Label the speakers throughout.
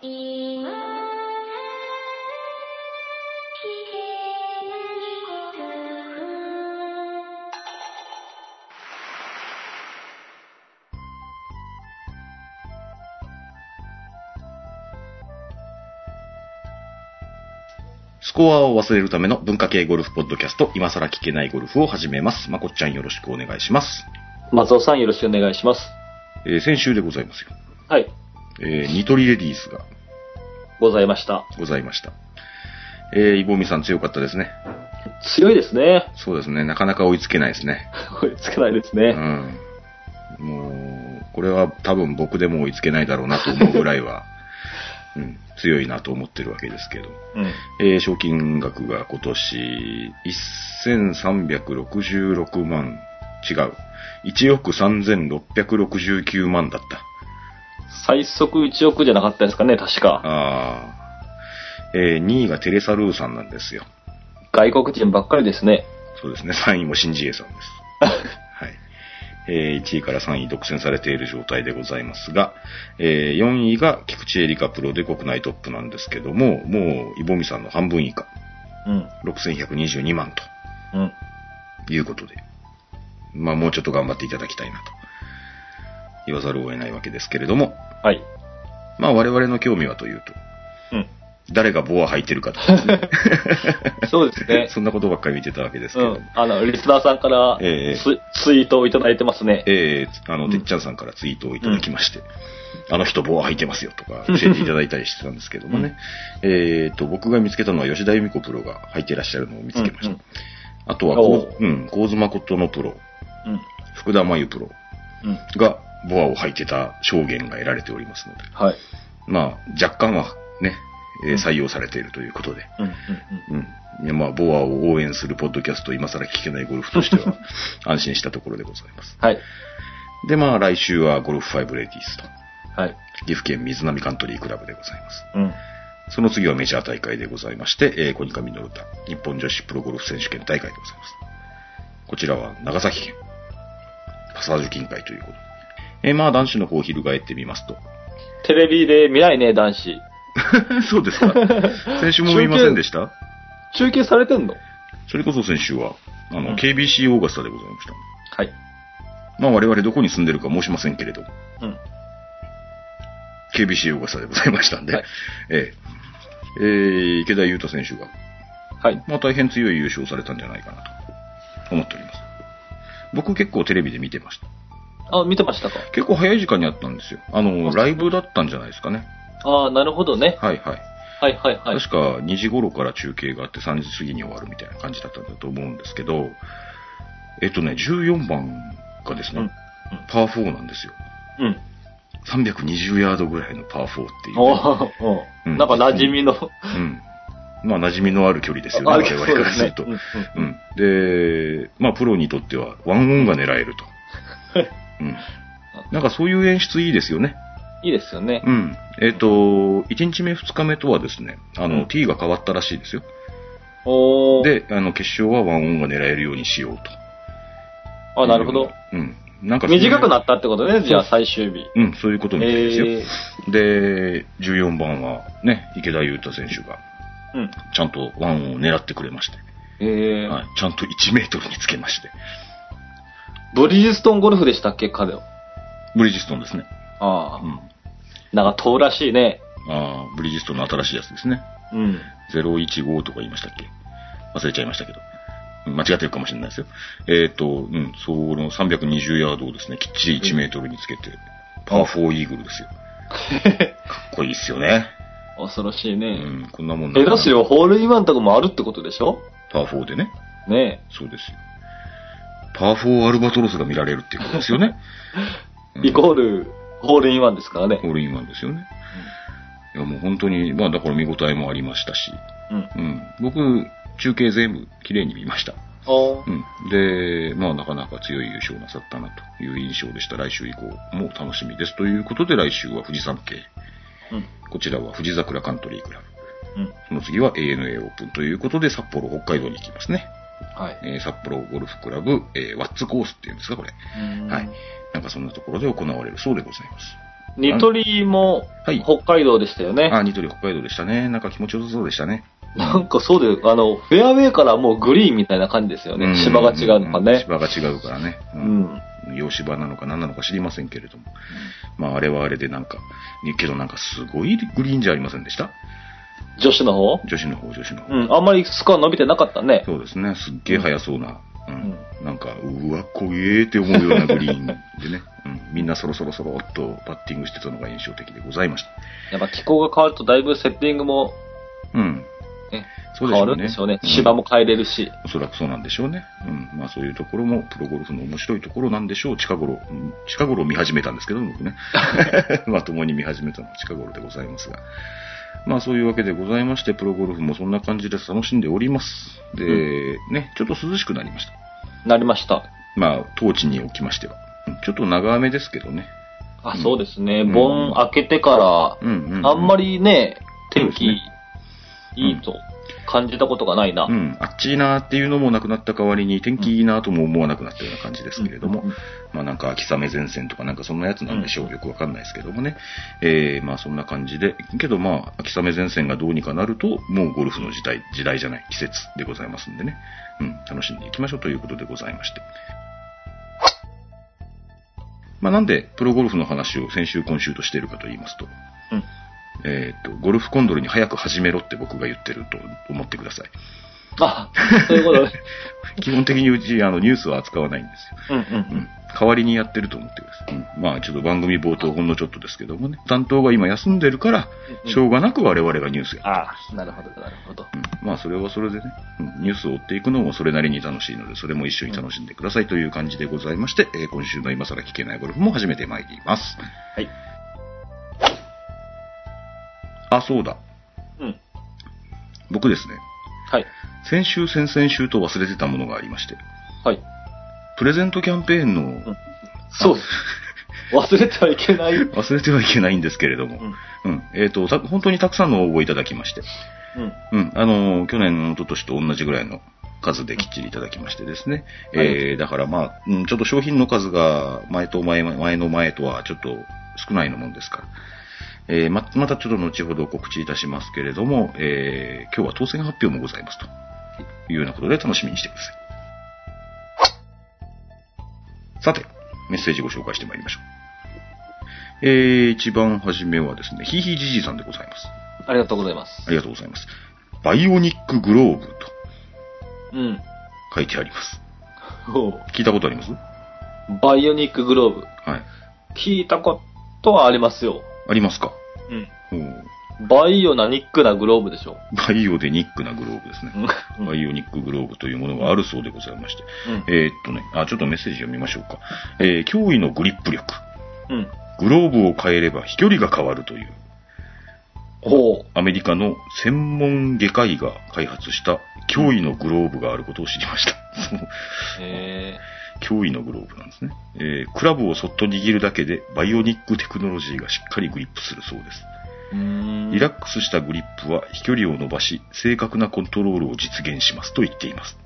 Speaker 1: スコアを忘れるための文化系ゴルフポッドキャスト、今更聞けないゴルフを始めます。まこっちゃんよろしくお願いします。
Speaker 2: 松尾さんよろしくお願いします。
Speaker 1: えー先週でございますよ。
Speaker 2: はい。
Speaker 1: えーニトリレディースが
Speaker 2: ございました。
Speaker 1: ございました。えー、イボミさん強かったですね。
Speaker 2: 強いですね。
Speaker 1: そうですね。なかなか追いつけないですね。
Speaker 2: 追いつけないです
Speaker 1: う
Speaker 2: ね。
Speaker 1: ん。もう、これは多分僕でも追いつけないだろうなと思うぐらいは、うん、強いなと思ってるわけですけど。
Speaker 2: うん。
Speaker 1: えー賞金額が今年、1366万、違う。1億3669万だった。
Speaker 2: 最速1億じゃなかったですかね、確か。
Speaker 1: あーえー2位がテレサ・ルーさんなんですよ。
Speaker 2: 外国人ばっかりですね。
Speaker 1: そうですね。3位もシンジエさんです。はい。えー1位から3位独占されている状態でございますが、えー4位が菊池エリカプロで国内トップなんですけども、もう、イボミさんの半分以下、
Speaker 2: うん。
Speaker 1: 6122万と。
Speaker 2: うん。
Speaker 1: いうことで、まあもうちょっと頑張っていただきたいなと言わざるを得ないわけですけれども、
Speaker 2: はい。
Speaker 1: まあ我々の興味はというと、
Speaker 2: うん。
Speaker 1: 誰がボア履いてるかとか
Speaker 2: そうですね。
Speaker 1: そんなことばっかり見てたわけですけど、
Speaker 2: うん。あの、リスナーさんからツ,、
Speaker 1: ええ
Speaker 2: ツイートをいただいてますね。
Speaker 1: えー、あの、
Speaker 2: うん
Speaker 1: てっちゃんさんからツイートをいただきまして、あの人ボア履いてますよとか教えていただいたりしてたんですけどもね、えーと、僕が見つけたのは吉田由美子プロが履いてらっしゃるのを見つけました。
Speaker 2: うんうん
Speaker 1: あとはこう、うん、神津誠のプロ、
Speaker 2: うん。
Speaker 1: 福田真由プロ
Speaker 2: うん。
Speaker 1: がボアを履いてた証言が得られておりますので、
Speaker 2: はい。
Speaker 1: まあ、若干はね、えー採用されているということで、
Speaker 2: うん。うん。
Speaker 1: うん。いやまあ、ボアを応援するポッドキャスト、今更聞けないゴルフとしては、安心したところでございます。
Speaker 2: はい。
Speaker 1: で、まあ、来週はゴルフ5レディースと、
Speaker 2: はい。
Speaker 1: 岐阜県水波カントリークラブでございます。
Speaker 2: うん。
Speaker 1: その次はメジャー大会でございまして、えー、コニカミノルタ、日本女子プロゴルフ選手権大会でございます。こちらは長崎県、パサージュ近海ということで。えーまあ、男子の方を翻ってみますと、
Speaker 2: テレビで見ないね、男子。
Speaker 1: そうですか。先週も言いませんでした？
Speaker 2: 中継されてんの？
Speaker 1: それこそ先週は、あの、
Speaker 2: うん
Speaker 1: KBC オーガスタでございました。
Speaker 2: はい。
Speaker 1: まあ我々どこに住んでるか申しませんけれども、
Speaker 2: うん。
Speaker 1: KBC オーガスタでございましたんで、
Speaker 2: はい
Speaker 1: えええー池田優太選手が、
Speaker 2: はい。
Speaker 1: まあ大変強い優勝されたんじゃないかなと思っております。僕結構テレビで見てました。
Speaker 2: あ、見てましたか
Speaker 1: 結構早い時間にあったんですよ。あの、ライブだったんじゃないですかね。
Speaker 2: ああ、なるほどね。
Speaker 1: はいはい。
Speaker 2: はいはいはい。
Speaker 1: 確か2時頃から中継があって3時過ぎに終わるみたいな感じだったんだと思うんですけど、えっとね、14番がですね、
Speaker 2: うん
Speaker 1: パー4なんですよ。
Speaker 2: うん。
Speaker 1: 320ヤードぐらいのパー4っていうね、
Speaker 2: なんか馴染みの。
Speaker 1: うん。まあ、馴染みのある距離ですよね、
Speaker 2: あ
Speaker 1: 我々からすると。
Speaker 2: そうですねうん
Speaker 1: うん。で、まあ、プロにとっては、ワンオンが狙えると。うん。なんかそういう演出いいですよね。
Speaker 2: いいですよね。
Speaker 1: うん。えっ、と、1日目、2日目とはですね、あの、
Speaker 2: うん
Speaker 1: T が変わったらしいですよ。
Speaker 2: おー。
Speaker 1: で、あの、決勝はワンオンが狙えるようにしようと。
Speaker 2: あ、なるほど。。
Speaker 1: うん。なんか
Speaker 2: 短くなったってことね、じゃあ最終日。
Speaker 1: うん、そういうことみたいですよ。
Speaker 2: え
Speaker 1: で、14番はね、池田優太選手が、
Speaker 2: ー、うん。
Speaker 1: ちゃんとワンを狙ってくれまして、
Speaker 2: えー
Speaker 1: はい、ちゃんと1メートルにつけまして、
Speaker 2: ブリヂストンゴルフでしたっけ、彼は？
Speaker 1: ブリヂストンですね。
Speaker 2: ああ、
Speaker 1: うん。
Speaker 2: なんか遠らしいね。
Speaker 1: ああ、ブリヂストンの新しいやつですね。
Speaker 2: うん。
Speaker 1: 015とか言いましたっけ？忘れちゃいましたけど。うん間違ってるかもしれないですよ。えっ、と、うん、その320ヤードをですね、きっちり1メートルにつけて、パー4イーグルですよ。かっこいいっすよね。
Speaker 2: 恐ろしいうね。
Speaker 1: ん、こんなもん
Speaker 2: 下手すよ、ホールインワンとかもあるってことでしょ？
Speaker 1: パー4でね。
Speaker 2: ね
Speaker 1: そうですよ。パー4アルバトロスが見られるっていうことですよね。
Speaker 2: え。イコール、ホールインワンですからね。
Speaker 1: ホールインワンですよね。いやもう本当に、まあだから見応えもありましたし、
Speaker 2: うん。
Speaker 1: うん。僕、中継全部綺麗に見ました。うん。で、まあなかなか強い優勝なさったなという印象でした。来週以降も楽しみです。ということで来週は富士山系。
Speaker 2: うん。
Speaker 1: こちらは富士桜カントリークラブ。
Speaker 2: うん。
Speaker 1: その次は ANA オープンということで札幌、北海道に行きますね。
Speaker 2: はい。
Speaker 1: えー札幌ゴルフクラブ、えーワッツコースっていうんですか、これ。はい。なんかそんなところで行われるそうでございます。
Speaker 2: ニトリも
Speaker 1: はい。
Speaker 2: 北海道でしたよね。
Speaker 1: あ、ニトリ北海道でしたね。なんか気持ちよさそうでしたね。
Speaker 2: なんかそうで、あの、フェアウェイからもうグリーンみたいな感じですよね。芝が違うのか
Speaker 1: ん
Speaker 2: ね。
Speaker 1: 芝が違うからね。
Speaker 2: う
Speaker 1: うん
Speaker 2: ん。
Speaker 1: 洋芝なのか何なのか知りませんけれども。まあ、あれはあれでなんか、けどなんかすごいグリーンじゃありませんでした？
Speaker 2: 女子の方？
Speaker 1: 女子の方、女子の方。
Speaker 2: うん。あんまりスコア伸びてなかったね。
Speaker 1: そうですね。すっげえ速そうな。うん。
Speaker 2: う
Speaker 1: なんか、うわ、怖えって思うようなグリーンでね。うん。みんなそろそろそろっとパッティングしてたのが印象的でございました。
Speaker 2: やっぱ気候が変わるとだいぶセッティングも、
Speaker 1: うん。
Speaker 2: ね、
Speaker 1: そうでしょうね
Speaker 2: 変わるんでしょうね。
Speaker 1: うん
Speaker 2: 芝も変えれるし。
Speaker 1: おそらくそうなんでしょうね。うん。まあそういうところもプロゴルフの面白いところなんでしょう。近頃、うん近頃見始めたんですけど、僕ね。まともに見始めたのは近頃でございますが。まあそういうわけでございまして、プロゴルフもそんな感じで楽しんでおります。で、ね、ちょっと涼しくなりました。
Speaker 2: なりました。
Speaker 1: まあ、当地におきましては。うんちょっと長雨ですけどね。
Speaker 2: あ、
Speaker 1: うん
Speaker 2: そうですね。
Speaker 1: うん
Speaker 2: 盆開けてか
Speaker 1: うんうん、うん。
Speaker 2: ら、あんまりね、天気いいと感じたことがないな。
Speaker 1: うん、あっちいなっていうのもなくなった代わりに、天気いいなとも思わなくなったような感じですけれども、
Speaker 2: うん
Speaker 1: まあなんか秋雨前線とかなんかそんなやつなんでしょう。よくわかんないですけどもね。えー、まあそんな感じで、けどまあ秋雨前線がどうにかなると、もうゴルフの時代、時代じゃない、季節でございますんでね。うん、楽しんでいきましょうということでございまして。まあなんで、プロゴルフの話を先週今週としているかと言いますと、
Speaker 2: うん
Speaker 1: えっ、と、ゴルフコンドルに早く始めろって僕が言ってると思ってください。
Speaker 2: あ、そういうことね。
Speaker 1: 基本的にうち、あの、ニュースは扱わないんですよ。
Speaker 2: うんうん
Speaker 1: うん。代わりにやってると思ってください。うんまあ、ちょっと番組冒頭ほんのちょっとですけどもね。担当が今休んでるから、
Speaker 2: うん
Speaker 1: しょうがなく我々がニュースやって
Speaker 2: ああ、なるほど、なるほど。
Speaker 1: うんまあ、それはそれでね、うんニュースを追っていくのもそれなりに楽しいので、それも一緒に楽しんでくださいという感じでございまして、えー今週の今更聞けないゴルフも始めてまいります。
Speaker 2: はい。
Speaker 1: あ、そうだ。
Speaker 2: うん。
Speaker 1: 僕ですね、
Speaker 2: はい。
Speaker 1: 先週、先々週と忘れてたものがありまして、
Speaker 2: はい。
Speaker 1: プレゼントキャンペーンの、
Speaker 2: んそうです。忘れてはいけない。うん。
Speaker 1: 忘れてはいけないんですけれども、うん。えっ、と、た本当にたくさんの応募いただきまして、
Speaker 2: うん。
Speaker 1: うん。あのー去年、一昨年と同じぐらいの数できっちりいただきましてですね。
Speaker 2: はい
Speaker 1: えー、だからまあ、うん、ちょっと商品の数が前と前、前の前とはちょっと少ないのもんですから。えー、ま、またちょっと後ほど告知いたしますけれども、えー、今日は当選発表もございますというようなことで楽しみにしてください。さて、メッセージご紹介してまいりましょう。えー、一番初めはですね、ひいひいじじいさんでございます。
Speaker 2: ありがとうございます。
Speaker 1: ありがとうございます。バイオニックグローブと
Speaker 2: うん。
Speaker 1: 書いてあります。
Speaker 2: おう
Speaker 1: 聞いたことあります？
Speaker 2: バイオニックグローブ。
Speaker 1: はい。
Speaker 2: 聞いたことはありますよ。
Speaker 1: ありますか？
Speaker 2: うん。バイオなニックなグローブでしょ。
Speaker 1: バイオでニックなグローブですね。
Speaker 2: うん。
Speaker 1: バイオニックグローブというものがあるそうでございまして。
Speaker 2: うん。
Speaker 1: えーっとね、あ、ちょっとメッセージ読みましょうか。えー、驚異のグリップ力。
Speaker 2: うん。
Speaker 1: グローブを変えれば飛距離が変わるという、
Speaker 2: ほう。
Speaker 1: アメリカの専門外科医が開発した驚異のグローブがあることを知りました。そう
Speaker 2: へ
Speaker 1: 驚異のグローブなんですね。えークラブをそっと握るだけでバイオニックテクノロジーがしっかりグリップするそうです。リラックスしたグリップは飛距離を伸ばし、正確なコントロールを実現しますと言っています。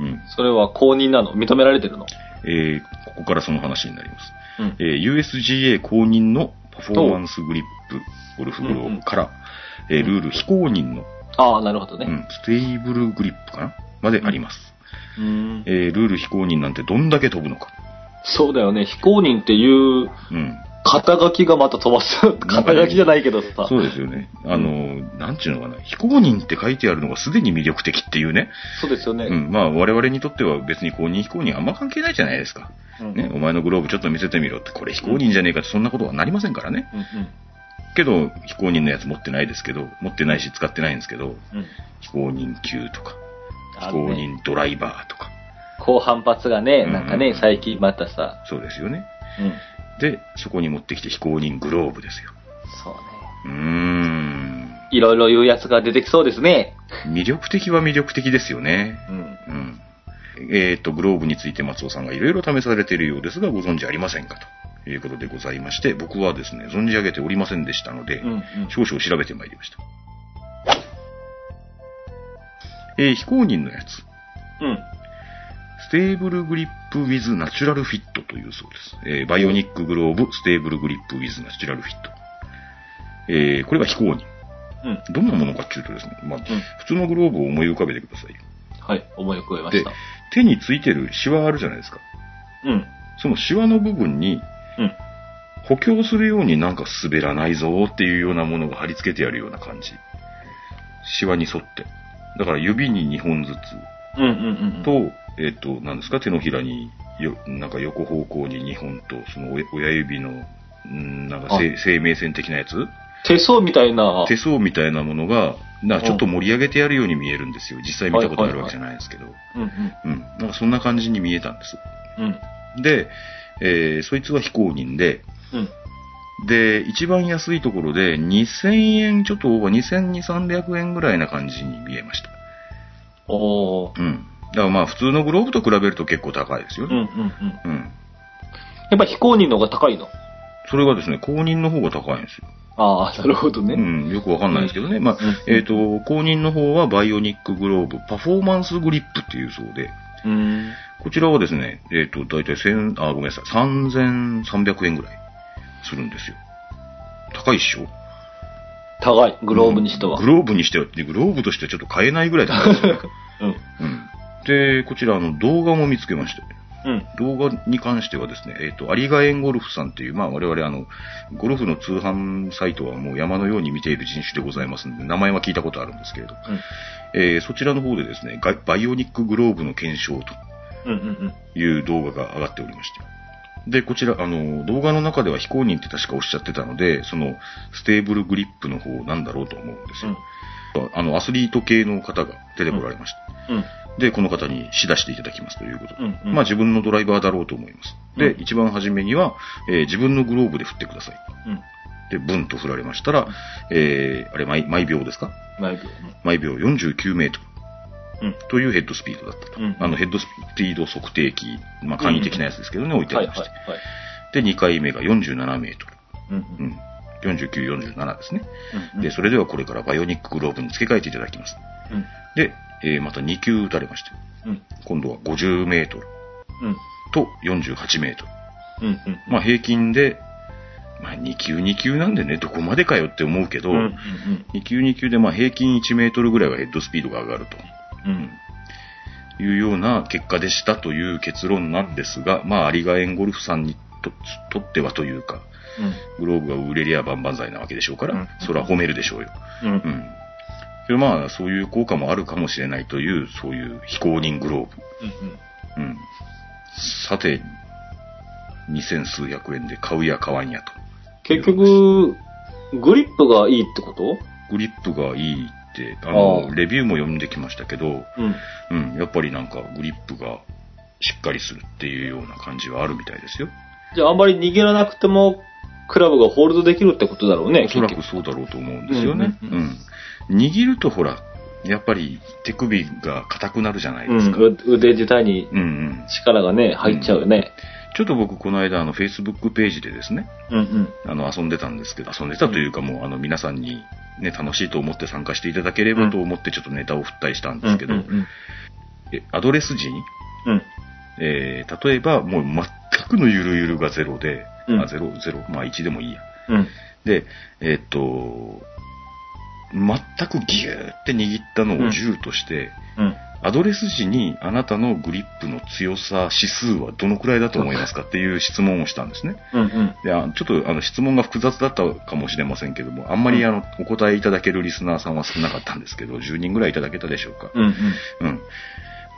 Speaker 1: うん。
Speaker 2: それは公認なの？認められてるの？
Speaker 1: えーここからその話になります。
Speaker 2: うん。
Speaker 1: えー USGA 公認のパフォーマンスグリップゴルフグローブから、えールール非公認の、
Speaker 2: ああ、なるほどね。
Speaker 1: うん、 StableGrip かな？まであります。
Speaker 2: うーん。
Speaker 1: えールール非公認なんてどんだけ飛ぶのか。
Speaker 2: そうだよね。非公認っていう
Speaker 1: うん。
Speaker 2: 肩書きがまた飛ばす。肩書きじゃないけどさ。
Speaker 1: そうですよね。あの、なんちゅうのかな。非公認って書いてあるのがすでに魅力的っていうね。
Speaker 2: そうですよね。
Speaker 1: うん。まあ、我々にとっては別に公認非公認あんま関係ないじゃないですか。
Speaker 2: うん
Speaker 1: ね。お前のグローブちょっと見せてみろって、これ非公認じゃねえかってそんなことはなりませんからね。
Speaker 2: うん
Speaker 1: けど、非公認のやつ持ってないですけど、持ってないし使ってないんですけど、
Speaker 2: うん。うん。
Speaker 1: 非公認級とか、公認ドライバーとか、
Speaker 2: 高反発がね、
Speaker 1: うん
Speaker 2: なんかね、最近またさ。
Speaker 1: そうですよね。
Speaker 2: うん。
Speaker 1: で、そこに持ってきて非公認グローブですよ。
Speaker 2: そうね。
Speaker 1: うーん。
Speaker 2: いろいろ言うやつが出てきそうですね。
Speaker 1: 魅力的は魅力的ですよね。
Speaker 2: うん。
Speaker 1: うん。えっ、と、グローブについて松尾さんがいろいろ試されているようですが、ご存知ありませんか？ということでございまして、僕はですね、存じ上げておりませんでしたので、
Speaker 2: うん。うん。
Speaker 1: 少々調べてまいりました。えー非公認のやつ。
Speaker 2: うん。
Speaker 1: ステーブルグリップ with ナチュラルフィットというそうです。えーバイオニックグローブステーブルグリップ with ナチュラルフィット。えーこれは非公認。
Speaker 2: うん。
Speaker 1: どんなものかっていうとですね、まあ、普通のグローブを思い浮かべてくださいよ。
Speaker 2: はい。思い浮かべました。、
Speaker 1: 手についてるシワあるじゃないですか。
Speaker 2: うん。
Speaker 1: そのシワの部分に
Speaker 2: うん。
Speaker 1: 補強するようになんか滑らないぞっていうようなものが貼り付けてあるような感じ。シワに沿って。だから指に2本ずつ
Speaker 2: うんうんうん。
Speaker 1: と、えっ、と、何ですか、手のひらによ、なんか横方向に2本と、その親親指の、んなんか
Speaker 2: あ
Speaker 1: 生生命線的なやつ？
Speaker 2: 手相みたいな。
Speaker 1: 手相みたいなものが、なちょっと盛り上げてやるように見えるんですよ。実際見たことあるわけじゃないですけど。
Speaker 2: うんうん。
Speaker 1: うん。なんかそんな感じに見えたんです。
Speaker 2: うん。
Speaker 1: で、えーそいつは非公認で、
Speaker 2: うん。
Speaker 1: で、一番安いところで2000円ちょっとオーバー、2200、300円ぐらいな感じに見えました。
Speaker 2: おー。
Speaker 1: うん。だからまあ普通のグローブと比べると結構高いですよ
Speaker 2: うんうん
Speaker 1: ね。
Speaker 2: うん。
Speaker 1: うん。
Speaker 2: やっぱ非公認の方が高いの？
Speaker 1: それがですね、公認の方が高いんですよ。
Speaker 2: ああ、なるほどね。
Speaker 1: うん、よくわかんないですけどね。まあ、
Speaker 2: うん
Speaker 1: えっ、と、公認の方はバイオニックグローブ、パフォーマンスグリップっていうそうで、
Speaker 2: うん。こ
Speaker 1: こちらはですね、えっ、と、だいたい千、あ、ごめんなさい、3300円ぐらいするんですよ。高いっしょ？
Speaker 2: 高い。グローブにしては。
Speaker 1: グローブにしては、でグローブとしてはちょっと買えないぐらい高いですよ。
Speaker 2: うん。
Speaker 1: うん。で、こちら、あの、動画も見つけました。
Speaker 2: うん。
Speaker 1: 動画に関してはですね、えっ、と、有賀園ゴルフさんっていう、まあ我々あの、ゴルフの通販サイトはもう山のように見ている人種でございますので、名前は聞いたことあるんですけれど、えーそちらの方でですね、バイオニックグローブの検証と
Speaker 2: うんうんうん。
Speaker 1: いう動画が上がっておりまして。で、こちら、あの、動画の中では非公認って確かおっしゃってたので、その、 StableGrip の方なんだろうと思うんですよ。あの、アスリート系の方が出てこられました。
Speaker 2: うん。
Speaker 1: で、この方に試打していただきますということで。
Speaker 2: うんうん
Speaker 1: まあ自分のドライバーだろうと思います。で、
Speaker 2: うん
Speaker 1: 一番初めには、えー自分のグローブで振ってください。
Speaker 2: うん。
Speaker 1: で、ブンと振られましたら、えーあれ毎、毎秒ですか？
Speaker 2: 毎秒。
Speaker 1: 毎秒49メートル
Speaker 2: うん。
Speaker 1: というヘッドスピードだったと。
Speaker 2: うん
Speaker 1: あの、ヘッドスピード測定器、まあ簡易的なやつですけどね、置いてあ
Speaker 2: はいはい
Speaker 1: りまして。
Speaker 2: はい。
Speaker 1: で、2回目が47メート
Speaker 2: うん
Speaker 1: ル。うん。49、47ですね。
Speaker 2: うん。
Speaker 1: で、それではこれからバイオニックグローブに付け替えていただきます。
Speaker 2: うん。
Speaker 1: で、えーまた2球打たれまして、
Speaker 2: うん。
Speaker 1: 今度は50メートル
Speaker 2: うん。
Speaker 1: と48メートル。
Speaker 2: うん。うん。
Speaker 1: まあ平均で、まあ2級2級なんでね、どこまでかよって思うけど、
Speaker 2: うん。うん。
Speaker 1: 2級2級でまあ平均1メートルぐらいはヘッドスピードが上がる
Speaker 2: うん。
Speaker 1: というような結果でしたという結論なんですが、まあ有賀園ゴルフさんにととってはというか、グローブが売れりゃ万々歳なわけでしょうから、
Speaker 2: うん
Speaker 1: それは褒めるでしょうよ。
Speaker 2: うん。う。
Speaker 1: うんまあそういう効果もあるかもしれないという、そういう非公認グローブ。
Speaker 2: うん。
Speaker 1: うん。さて、二千数百円で買うや買わんやと。
Speaker 2: 結局、グリップがいいってこと？
Speaker 1: グリップがいいあ
Speaker 2: あ
Speaker 1: の、
Speaker 2: あ
Speaker 1: レビューも読んできましたけど、
Speaker 2: うん。
Speaker 1: うん、やっぱりなんかグリップがしっかりするっていうような感じはあるみたいですよ。
Speaker 2: じゃああんまり握らなくても、クラブがホールドできるってことだろうね。
Speaker 1: おそらく
Speaker 2: 結
Speaker 1: そうだろうと思うんですよね。
Speaker 2: うん
Speaker 1: う
Speaker 2: うんん
Speaker 1: 握るとほら、やっぱり手首が硬くなるじゃない
Speaker 2: 局
Speaker 1: ですか。
Speaker 2: うん。う腕自体に
Speaker 1: うんうん。
Speaker 2: 力がね、入っちゃうよね。
Speaker 1: ちょっと僕この間あの Facebook ページでですね、
Speaker 2: うんうん。
Speaker 1: あの遊んでたんですけど、遊んでたというかもうあの皆さんにね、楽しいと思って参加していただければと思ってちょっとネタを振ったりしたんですけど、
Speaker 2: うんうん
Speaker 1: えアドレス時に、
Speaker 2: うん。
Speaker 1: えー例えばもう全くのゆるゆるがゼロで、
Speaker 2: うん
Speaker 1: あ、ゼロ、ゼロ、まあ1でもいいや。
Speaker 2: うん。
Speaker 1: で、えーっと、全くギューって握ったのを10として、
Speaker 2: うん。
Speaker 1: アドレス時にあなたのグリップの強さ指数はどのくらいだと思いますかっていう質問をしたんですね。
Speaker 2: うんうん。
Speaker 1: であちょっとあの質問が複雑だったかもしれませんけども、あんまりあのお答えいただけるリスナーさんは少なかったんですけど、10人ぐらいいただけたでしょうか。
Speaker 2: うんうん。
Speaker 1: うん。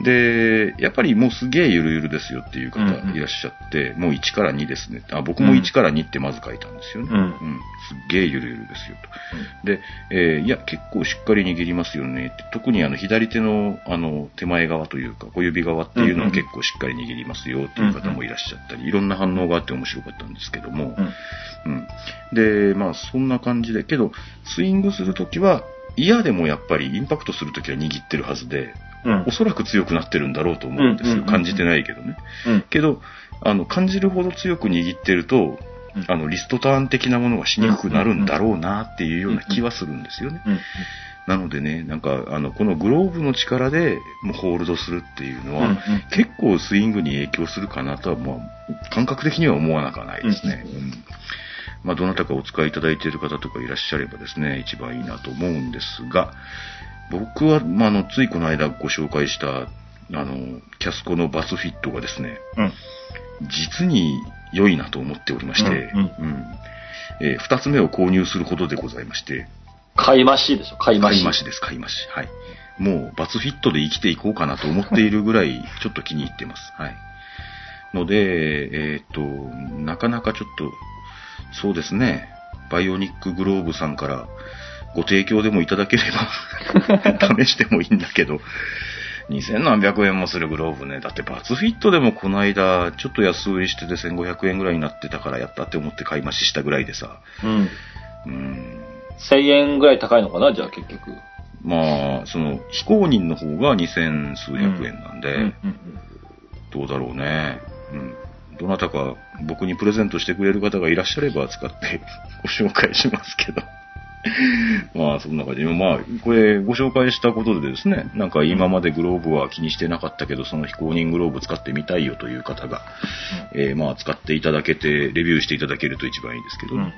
Speaker 1: で、やっぱりもうすげえゆるゆるですよっていう方
Speaker 2: うんうん
Speaker 1: いらっしゃって、もう1から2ですね。あ僕も1から2ってまず書いたんですよね。
Speaker 2: うん
Speaker 1: すっげえゆるゆるですよと。で、えーいや、結構しっかり握りますよねって。特にあの左手のあの手前側というか、小指側っていうのは結構しっかり握りますよっていう方もいらっしゃったり、いろんな反応があって面白かったんですけども、
Speaker 2: うん。
Speaker 1: うん。で、まあそんな感じで、けど、スイングするときは、嫌でもやっぱりインパクトするときは握ってるはずで、
Speaker 2: うん
Speaker 1: お。そらく強くなってるんだろうと思うんですよ。
Speaker 2: うんうんうんうん
Speaker 1: 感じてないけどね。
Speaker 2: うん。
Speaker 1: けど、あの、感じるほど強く握ってると、
Speaker 2: うん
Speaker 1: あの、リストターン的なものがしにくくなるんだろうなっていうような気はするんですよね。
Speaker 2: うん。
Speaker 1: なのでね、なんか、あの、このグローブの力でもうホールドするっていうのは、
Speaker 2: うんうん
Speaker 1: 結構スイングに影響するかなとは、まあ、感覚的には思わなくはないですね。うんまあ、どなたかお使いいただいている方とかいらっしゃればですね、一番いいなと思うんですが、僕は、まあ、あの、ついこの間ご紹介した、あの、キャスコのバスフィットがですね、
Speaker 2: うん。
Speaker 1: 実に良いなと思っておりまして、
Speaker 2: うん
Speaker 1: うんえー二つ目を購入するほどでございまして、
Speaker 2: 買い増しでしょ、買い増し。
Speaker 1: 買い増しです、買い増し。はい。もう、バツフィットで生きていこうかなと思っているぐらい、ちょっと気に入ってます。はい。ので、えーっと、なかなかちょっと、そうですね、バイオニックグローブさんからご提供でもいただければ、試してもいいんだけど、2000何百円もするグローブね。だってバツフィットでもこの間、ちょっと安売りしてて1500円ぐらいになってたからやったって思って買い増ししたぐらいでさ。
Speaker 2: うん。
Speaker 1: うん。
Speaker 2: 1000円ぐらい高いのかな、じゃあ結局。
Speaker 1: まあ、その、非公認の方が2000数百円なんで、
Speaker 2: うんうん
Speaker 1: どうだろうね。うん。どなたか僕にプレゼントしてくれる方がいらっしゃれば使ってご紹介しますけど。まあ、そんな感じで、まあ、これご紹介したことでですね、なんか今までグローブは気にしてなかったけど、その非公認グローブ使ってみたいよという方が、えーまあ、使っていただけて、レビューしていただけると一番いいですけど
Speaker 2: うん。うん
Speaker 1: ね。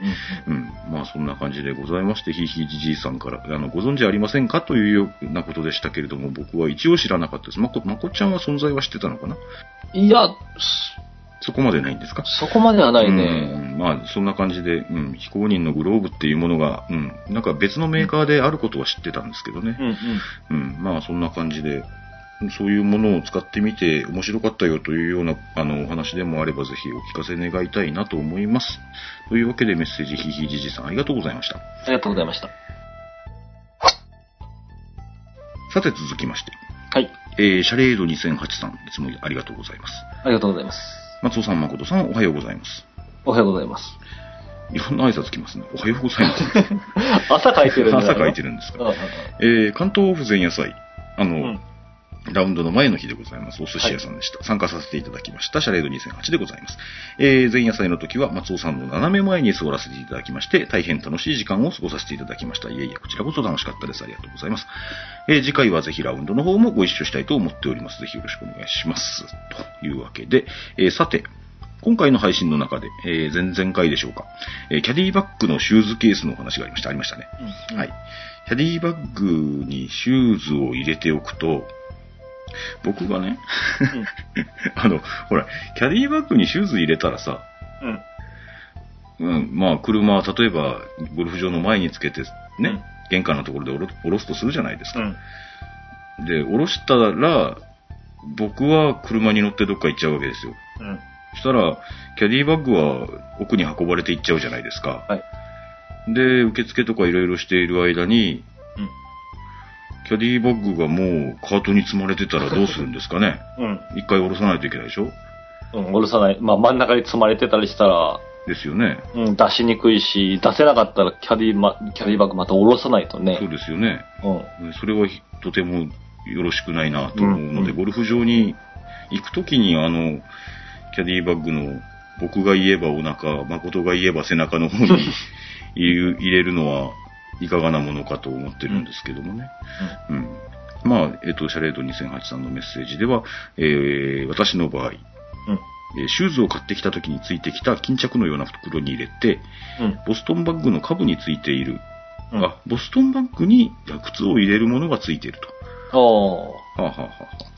Speaker 1: うん。まあそんな感じでございまして、ひいひいじじいさんから、あの、ご存知ありませんか？というようなことでしたけれども、僕は一応知らなかったです。まこ、まこちゃんは存在は知ってたのかな？
Speaker 2: うん。いや、
Speaker 1: そこまでないんですか？
Speaker 2: そこまではないね。
Speaker 1: うんまあ、そんな感じで、うん、非公認のグローブっていうものが、うん、なんか別のメーカーであることは知ってたんですけどね
Speaker 2: う。んうん。
Speaker 1: うん、まあそんな感じで、そういうものを使ってみて面白かったよというようなあのお話でもあればぜひお聞かせ願いたいなと思います。というわけでメッセージひひじじさんありがとうございました。
Speaker 2: ありがとうございました。
Speaker 1: さて続きまして、
Speaker 2: はい。
Speaker 1: えー、シャレード2008さん、いつもありがとうございます。
Speaker 2: ありがとうございます。
Speaker 1: 松尾さん、誠さん、おはようございます。
Speaker 2: おはようございます。
Speaker 1: いろんな挨拶来ますね。おはようございます。
Speaker 2: 朝書いてるんだよ
Speaker 1: 朝書いてるんですか。えー、関東府前夜祭、あの、
Speaker 2: うん
Speaker 1: ラウンドの前の日でございます。お寿司屋さんでした。参加させていただきました。シャレード2008でございます。えー、前夜祭の時は松尾さんの斜め前に座らせていただきまして、大変楽しい時間を過ごさせていただきました。いえいえ、こちらこそ楽しかったです。ありがとうございます。えー、次回はぜひラウンドの方もご一緒したいと思っております。ぜひよろしくお願いします。というわけで、えー、さて、今回の配信の中で、えー、前々回でしょうか、えー、キャディバッグのシューズケースのお話がありました。ありましたね。
Speaker 2: うん
Speaker 1: はい。キャディバッグにシューズを入れておくと、僕がね、あの、ほら、キャディバッグにシューズ入れたらさ、
Speaker 2: うん。
Speaker 1: うん、まあ、車、例えば、ゴルフ場の前につけて、ね、玄関のところで下ろすとするじゃないですか。
Speaker 2: うん。
Speaker 1: で、下ろしたら、僕は車に乗ってどっか行っちゃうわけですよ。
Speaker 2: うん。
Speaker 1: そしたら、キャディバッグは奥に運ばれていっちゃうじゃないですか。
Speaker 2: はい。
Speaker 1: で、受付とかいろいろしている間に、
Speaker 2: うん。
Speaker 1: キャディバッグがもうカートに積まれてたらどうするんですかね
Speaker 2: うん。
Speaker 1: 一回下ろさないといけないでしょ
Speaker 2: うん。下ろさない。まあ、真ん中に積まれてたりしたら、
Speaker 1: ですよね。
Speaker 2: うん、出しにくいし、出せなかったらキャディま、キャディバッグまた下ろさないとね
Speaker 1: そう。ですよね。
Speaker 2: うん。
Speaker 1: それはとてもよろしくないなと思うので、
Speaker 2: うん
Speaker 1: ゴルフ場に行くときにあの、キャディバッグの僕が言えばお腹、誠が言えば背中の方に 入れるのはいかがなものかと思ってるんですけどもね。うん。まあ、えっと、シャレード2008さんのメッセージでは、えー、私の場合、
Speaker 2: うん。
Speaker 1: えーシューズを買ってきた時についてきた巾着のような袋に入れて、
Speaker 2: うん。
Speaker 1: ボストンバッグの下部についている、
Speaker 2: うん。
Speaker 1: あ、ボストンバッグに靴を入れるものがついていると。はあ、はあはあはあ、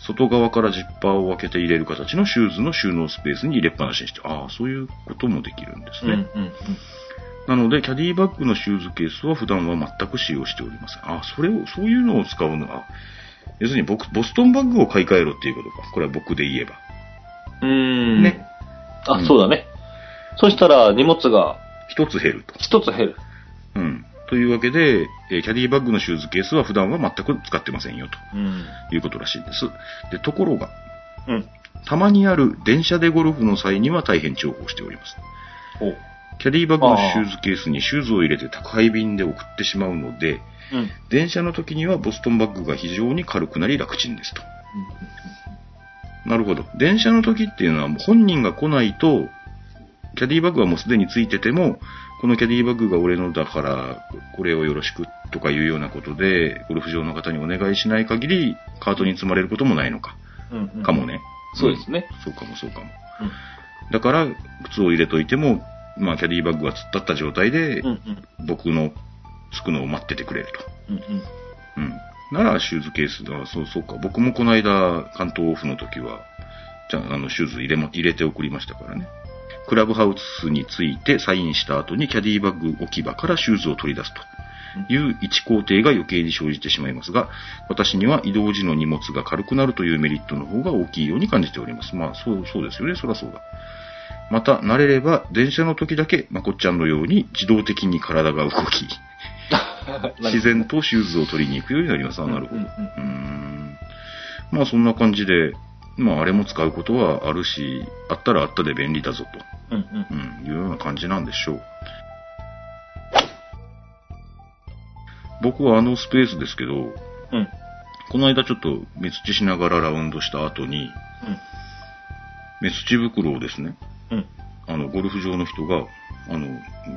Speaker 1: 外側からジッパーを開けて入れる形のシューズの収納スペースに入れっぱなしにして、ああ、そういうこともできるんです
Speaker 2: うん。う
Speaker 1: ね。
Speaker 2: ん。うん。
Speaker 1: なので、キャディバッグのシューズケースは普段は全く使用しておりません。ああ、それを、そういうのを使うのは、要するに僕、ボストンバッグを買い替えろっていうことか。これは僕で言えば。
Speaker 2: うーん。
Speaker 1: ね。
Speaker 2: あ、
Speaker 1: うん
Speaker 2: そうだね。そしたら荷物が
Speaker 1: 一つ減ると。
Speaker 2: 一つ減る。
Speaker 1: うん。というわけで、えーキャディバッグのシューズケースは普段は全く使ってませんよ、
Speaker 2: うん。
Speaker 1: ということらしいんです。で、ところが、
Speaker 2: うん。
Speaker 1: たまにある電車でゴルフの際には大変重宝しております。
Speaker 2: お
Speaker 1: キャディバッグのシューズケースにシューズを入れて宅配便で送ってしまうので、
Speaker 2: うん。
Speaker 1: 電車の時にはボストンバッグが非常に軽くなり楽ちんですと。なるほど。電車の時っていうのは本人が来ないと、キャディバッグはもうすでについてても、このキャディバッグが俺のだから、これをよろしくとかいうようなことで、ゴルフ場の方にお願いしない限り、カートに積まれることもないのか。
Speaker 2: うんうん
Speaker 1: かもね。
Speaker 2: そうですね。
Speaker 1: うんそうかもそうかも。
Speaker 2: うん
Speaker 1: だから、靴を入れといても、まあ、キャディバッグが突っ立った状態で、
Speaker 2: うんうん。
Speaker 1: 僕のつくのを待っててくれると。
Speaker 2: うんうん。
Speaker 1: うん。なら、シューズケースだ。そうそうか。僕もこの間、関東オフの時は、じゃあ、あの、シューズ入れも、入れて送りましたからね。クラブハウスについてサインした後にキャディバッグ置き場からシューズを取り出すという一工程が余計に生じてしまいますが、私には移動時の荷物が軽くなるというメリットの方が大きいように感じております。まあ、そう、そうですよね。そらそうだ。また、慣れれば、電車の時だけ、まこっちゃんのように自動的に体が動き、自然とシューズを取りに行くようになります。あ、なるほど。
Speaker 2: うんうん
Speaker 1: うーん。まあそんな感じで、まああれも使うことはあるし、あったらあったで便利だぞ
Speaker 2: うんうん。
Speaker 1: と、うん、いうような感じなんでしょう。僕はあのスペースですけど、
Speaker 2: うん。
Speaker 1: この間ちょっと目土しながらラウンドした後に、目土袋をですね、
Speaker 2: うん。うん。
Speaker 1: あの、ゴルフ場の人が、あの、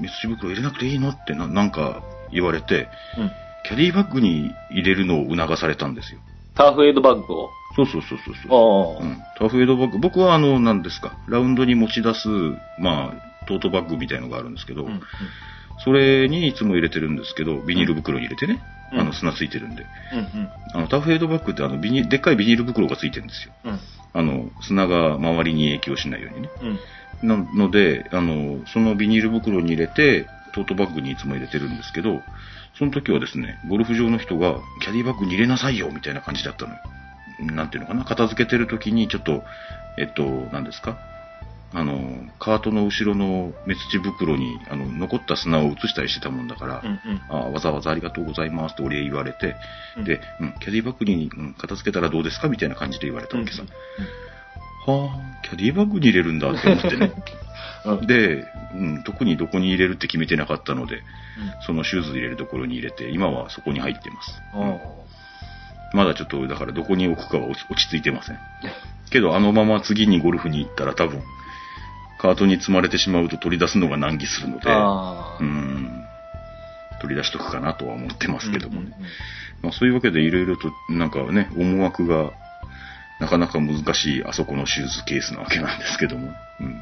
Speaker 1: 目土袋入れなくていいの？ってななんか言われて、
Speaker 2: うん。
Speaker 1: キャディバッグに入れるのを促されたんですよ。
Speaker 2: ターフエイドバッグを？
Speaker 1: そうそうそうそうそう。うん。タフエイドバッグ。僕はあの、何ですか、ラウンドに持ち出す、まあ、トートバッグみたいのがあるんですけど、
Speaker 2: うんうん。
Speaker 1: それにいつも入れてるんですけど、ビニール袋に入れてね、
Speaker 2: うん
Speaker 1: あの、砂ついてるんで。
Speaker 2: うんうん。
Speaker 1: あの、タフエイドバッグってあの、ビニでっかいビニール袋がついてるんですよ。
Speaker 2: うん。
Speaker 1: あの、砂が周りに影響しないようにね。
Speaker 2: うん。
Speaker 1: なので、あの、そのビニール袋に入れて、トートバッグにいつも入れてるんですけど、その時はですね、ゴルフ場の人が、キャディバッグに入れなさいよみたいな感じだったのよ。なんていうのかな、片付けてる時に、ちょっと、えっと、何ですかあの、カートの後ろの目土袋に、あの、残った砂を移したりしてたもんだから、
Speaker 2: うんうん。
Speaker 1: あわざわざありがとうございますってお礼言われて、
Speaker 2: うん
Speaker 1: で、うん、キャディバッグに、うん、片付けたらどうですかみたいな感じで言われたわけさ。はあ、キャディバッグに入れるんだって思ってね。
Speaker 2: うん。
Speaker 1: で、うん、特にどこに入れるって決めてなかったので、そのシューズ入れるところに入れて、今はそこに入ってます。
Speaker 2: うん。
Speaker 1: うんまだちょっと、だからどこに置くかは落ち着いてません。けど、あのまま次にゴルフに行ったら多分、カートに積まれてしまうと取り出すのが難儀するので、取り出しとくかなとは思ってますけどもね。
Speaker 2: うんうんうん
Speaker 1: まあ、そういうわけでいろいろと、なんかね、思惑が、なかなか難しいあそこのシューズケースなわけなんですけども。うん。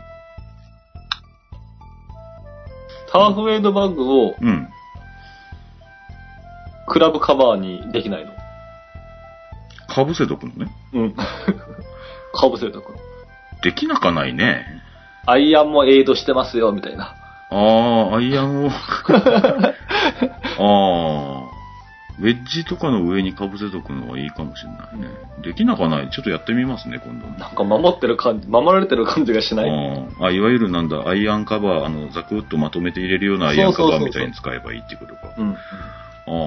Speaker 2: ターフエイドバッグを
Speaker 1: うん。
Speaker 2: クラブカバーにできないの？
Speaker 1: かぶせとくのね。
Speaker 2: うん。かぶせとくの。
Speaker 1: できなかないね。
Speaker 2: アイアンもエイドしてますよ、みたいな。
Speaker 1: ああ、アイアンを。ああ。ウェッジとかの上にかぶせとくのはいいかもしれないね。できなかない。ちょっとやってみますね、今度ね。
Speaker 2: なんか守ってる感じ、守られてる感じがしない。
Speaker 1: あいわゆるなんだ、アイアンカバー、あの、ザクッとまとめて入れるようなアイアンカバーみたいに使えばいいってことか。
Speaker 2: うん。
Speaker 1: あ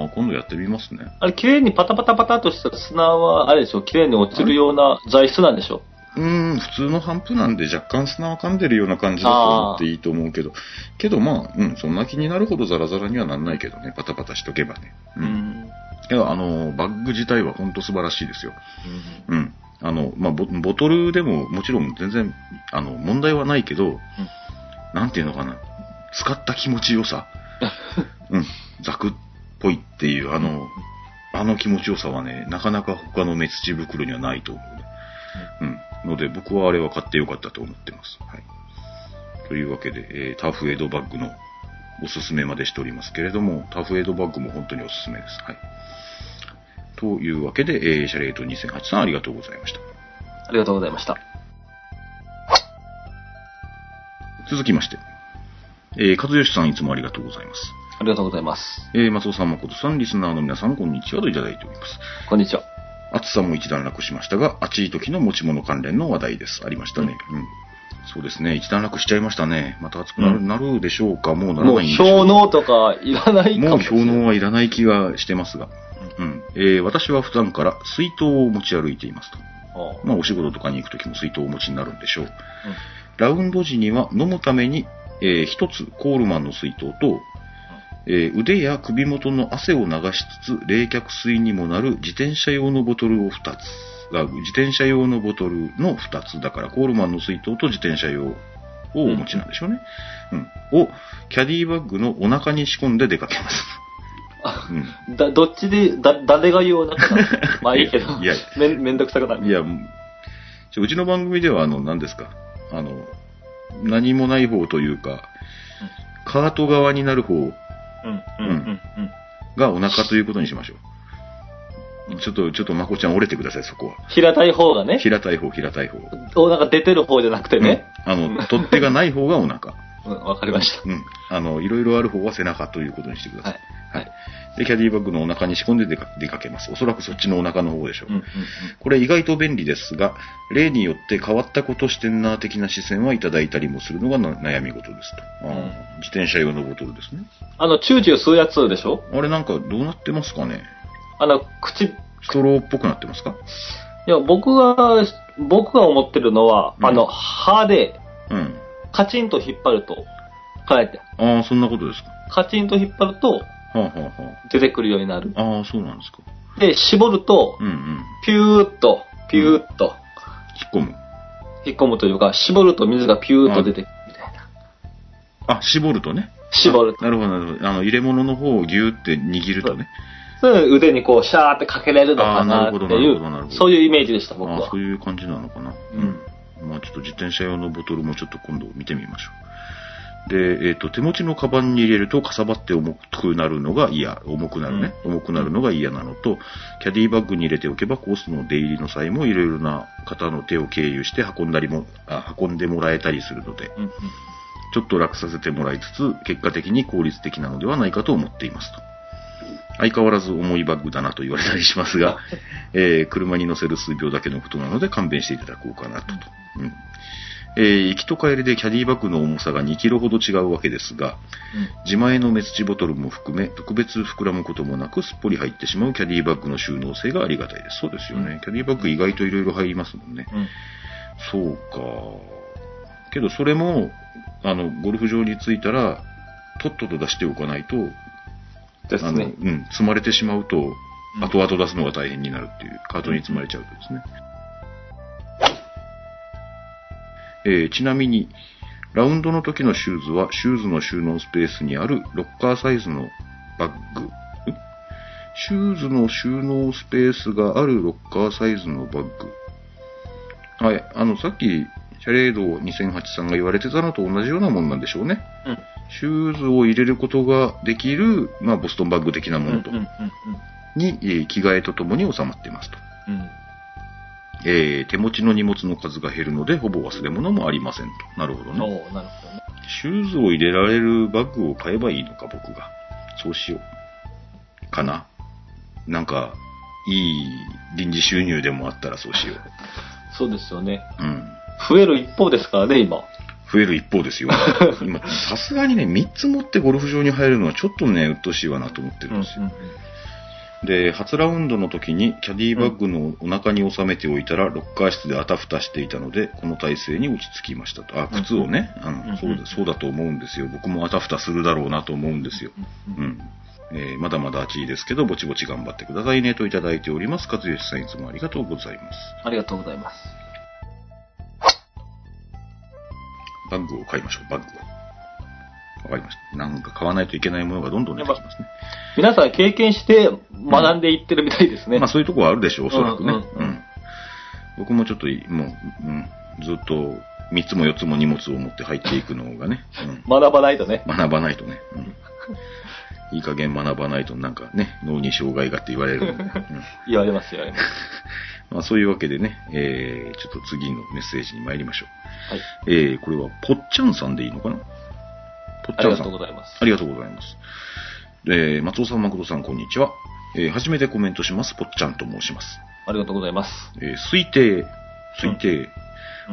Speaker 1: あ、今度やってみますね。
Speaker 2: あれ、綺麗にパタパタパタっとした砂は、あれでしょ綺麗に落ちるような材質なんでしょ？
Speaker 1: うーん、普通の反布なんで若干砂を噛んでるような感じだと思っていいと思うけど、けどまあ、うん、そんな気になるほどザラザラにはなんないけどね、パタパタしとけばね。う。
Speaker 2: うんん。
Speaker 1: いや、あの、バッグ自体は本当素晴らしいですよ。うん。あの、まあボ、ボトルでももちろん全然、あの、問題はないけど、なんていうのかな、使った気持ちよさ。うん、ザクっぽいっていう、あの、あの気持ちよさはね、なかなか他の目土袋にはないと思うね。うん。ので、僕はあれは買ってよかったと思ってます。はい。というわけで、えーターフエイドバッグのおすすめまでしておりますけれども、ターフエイドバッグも本当におすすめです。はい。というわけで、えーシャレート2008さんありがとうございました。
Speaker 2: ありがとうございました。
Speaker 1: 続きまして、えー、和義さんいつもありがとうございます。
Speaker 2: ありがとうございます。
Speaker 1: えー、松尾さん、誠さん、リスナーの皆さん、こんにちはといただいております。
Speaker 2: こんにちは。
Speaker 1: 暑さも一段落しましたが、暑い時の持ち物関連の話題です。ありましたね。うん。そうですね。一段落しちゃいましたね。また暑くなる,、
Speaker 2: うん
Speaker 1: なるでしょうかもうなら
Speaker 2: もう
Speaker 1: ないんでしょう
Speaker 2: 氷のとかいらないか
Speaker 1: もう
Speaker 2: もしれない。
Speaker 1: 氷のはいらない気がしてますが。うん。えー、私は普段から水筒を持ち歩いていますと。
Speaker 2: ああ
Speaker 1: まあ、お仕事とかに行くときも水筒をお持ちになるんでしょう。ラウンド時には飲むために、えー一つコールマンの水筒と、えー腕や首元の汗を流しつつ冷却水にもなる自転車用のボトルを2つ。あ自転車用のボトルの2つ。だからコールマンの水筒と自転車用をお持ちなんでしょうね。うん。を、キャディバッグのお腹に仕込んで出かけます。
Speaker 2: あ
Speaker 1: うん。
Speaker 2: だ、どっちで、だ、誰が言うなの？まあいいけど。
Speaker 1: いや
Speaker 2: めん、めんどくさくなる。
Speaker 1: いや、うちの番組では、あの、何ですか？あの、何もない方というか、カート側になる方
Speaker 2: うん、うん、うん、うん。
Speaker 1: がお腹ということにしましょう。ちょっと、ちょっとまこちゃん折れてください、そこは。
Speaker 2: 平たい方がね、
Speaker 1: 平たい方、平たい方。
Speaker 2: お腹出てる方じゃなくてね。
Speaker 1: うんあの、取っ手がない方がお腹。
Speaker 2: うん、わかりました。
Speaker 1: うん。あの、いろいろある方は背中ということにしてください。
Speaker 2: はい。
Speaker 1: はい。で、キャディバッグのお腹に仕込んで出か出かけます。おそらくそっちのお腹の方でしょう。
Speaker 2: うん、うん、
Speaker 1: これ意外と便利ですが、例によって変わったことしてんな的な視線はいただいたりもするのがな悩み事ですと。自転車用のボトルですね。
Speaker 2: あの、チューチュー吸うやつでしょ？
Speaker 1: あれなんかどうなってますかね？
Speaker 2: あの、口、い
Speaker 1: ストローっぽくなってますか？
Speaker 2: や、僕が、僕が思ってるのは、
Speaker 1: うん
Speaker 2: あの、歯で、
Speaker 1: うん。
Speaker 2: カチンと引っ張ると、こうやって、
Speaker 1: ああ、そんなことですか。
Speaker 2: カチンと引っ張ると、出てくるようになる。
Speaker 1: あ、ああ、そうなんですか。
Speaker 2: で、絞ると
Speaker 1: う、んうん。
Speaker 2: ピューッと、ピューッと、
Speaker 1: 引っ込む。
Speaker 2: 引っ込むというか、絞ると水がピューッと出てくるみたいな。
Speaker 1: あ、絞るとね。
Speaker 2: 絞ると。
Speaker 1: なるほど、なるほど。あの、入れ物の方をギューって握るとね。
Speaker 2: 腕にこう、シャーってかけれるのか
Speaker 1: な
Speaker 2: なっていう、そういうイメージでした、僕は
Speaker 1: そ。ういう感じなのかな。
Speaker 2: うん。
Speaker 1: まあちょっと自転車用のボトルもちょっと今度見てみましょう。で、えっ、と、手持ちのカバンに入れるとかさばって重くなるのが嫌、重くなるね、重くなるのが嫌なのと、キャディバッグに入れておけばコースの出入りの際もいろいろな方の手を経由して運んだりも、あ運んでもらえたりするので、
Speaker 2: うんうん。
Speaker 1: ちょっと楽させてもらいつつ、結果的に効率的なのではないかと思っていますと。相変わらず重いバッグだなと言われたりしますが、えー車に乗せる数秒だけのことなので勘弁していただこうかなと。うんえー行きと帰りでキャディバッグの重さが2キロほど違うわけですが、自前のメツチボトルも含め、特別膨らむこともなくすっぽり入ってしまうキャディバッグの収納性がありがたいです。そうですよね。
Speaker 2: うん
Speaker 1: キャディバッグ意外といろいろ入りますもんね。
Speaker 2: うん
Speaker 1: そうか。けどそれも、あの、ゴルフ場に着いたら、とっとと出しておかないと、
Speaker 2: ですね。
Speaker 1: うん、積まれてしまうと、
Speaker 2: うん
Speaker 1: 後々出すのが大変になるっていう、カートに積まれちゃうとですね。えーちなみに、ラウンドの時のシューズは、シューズの収納スペースにあるロッカーサイズのバッグ。んシューズの収納スペースがあるロッカーサイズのバッグ。はい、あの、さっき、シャレード2008さんが言われてたのと同じようなもんなんでしょうね。
Speaker 2: うん。
Speaker 1: シューズを入れることができる、まあ、ボストンバッグ的なものと、に、えー着替えとともに収まっていますと。
Speaker 2: うんうん
Speaker 1: えー手持ちの荷物の数が減るので、ほぼ忘れ物もありませんと。なるほどね。
Speaker 2: ーなるほどね。
Speaker 1: シューズを入れられるバッグを買えばいいのか、僕が。そうしよう。かな。なんか、いい臨時収入でもあったらそうしよ
Speaker 2: そうですよね。
Speaker 1: う。うん。
Speaker 2: 増える一方ですからね、今。
Speaker 1: 増える一方ですよ。今、さすがにね、3つ持ってゴルフ場に入るのはちょっとね、鬱陶しいわなと思ってるんですよ。で、初ラウンドの時にキャディバッグのお腹に収めておいたら、ロッカー室であたふたしていたので、この体勢に落ち着きましたと。あ、靴をね、あ
Speaker 2: うん
Speaker 1: のそうだ、そうだと思うんですよ。僕もあたふたするだろうなと思うんですよ。うん。えーまだまだ暑いですけど、ぼちぼち頑張ってくださいねといただいております。和義さんいつもありがとうございます。
Speaker 2: ありがとうございます。
Speaker 1: バッグを買いましょう、バッグを。わかりました。なんか買わないといけないものがどんどん出てきますね。
Speaker 2: 皆さん経験して学んでいってるみたいですね。
Speaker 1: まあそういうところはあるでしょう、おそらくね。
Speaker 2: う
Speaker 1: うんん
Speaker 2: うん
Speaker 1: 僕もちょっとい、もう、うん、ずっと3つも4つも荷物を持って入っていくのがね、
Speaker 2: 学ばないとね。
Speaker 1: うん、学ばないとね、うんいい加減学ばないとなんかね、脳に障害がって言われるうん
Speaker 2: 言われます、言われます。
Speaker 1: まあそういうわけでね、えー、ちょっと次のメッセージに参りましょう。
Speaker 2: はい。
Speaker 1: えー、これは、ぽっちゃんさんでいいのかな？ぽっ
Speaker 2: ありが
Speaker 1: ちゃんさん。
Speaker 2: とうございます。
Speaker 1: ありがとうございます。えー、松尾さん、誠さん、こんにちは。えー、初めてコメントします。ぽっちゃんと申します。
Speaker 2: ありがとうございます。
Speaker 1: えー推定、推定、
Speaker 2: うん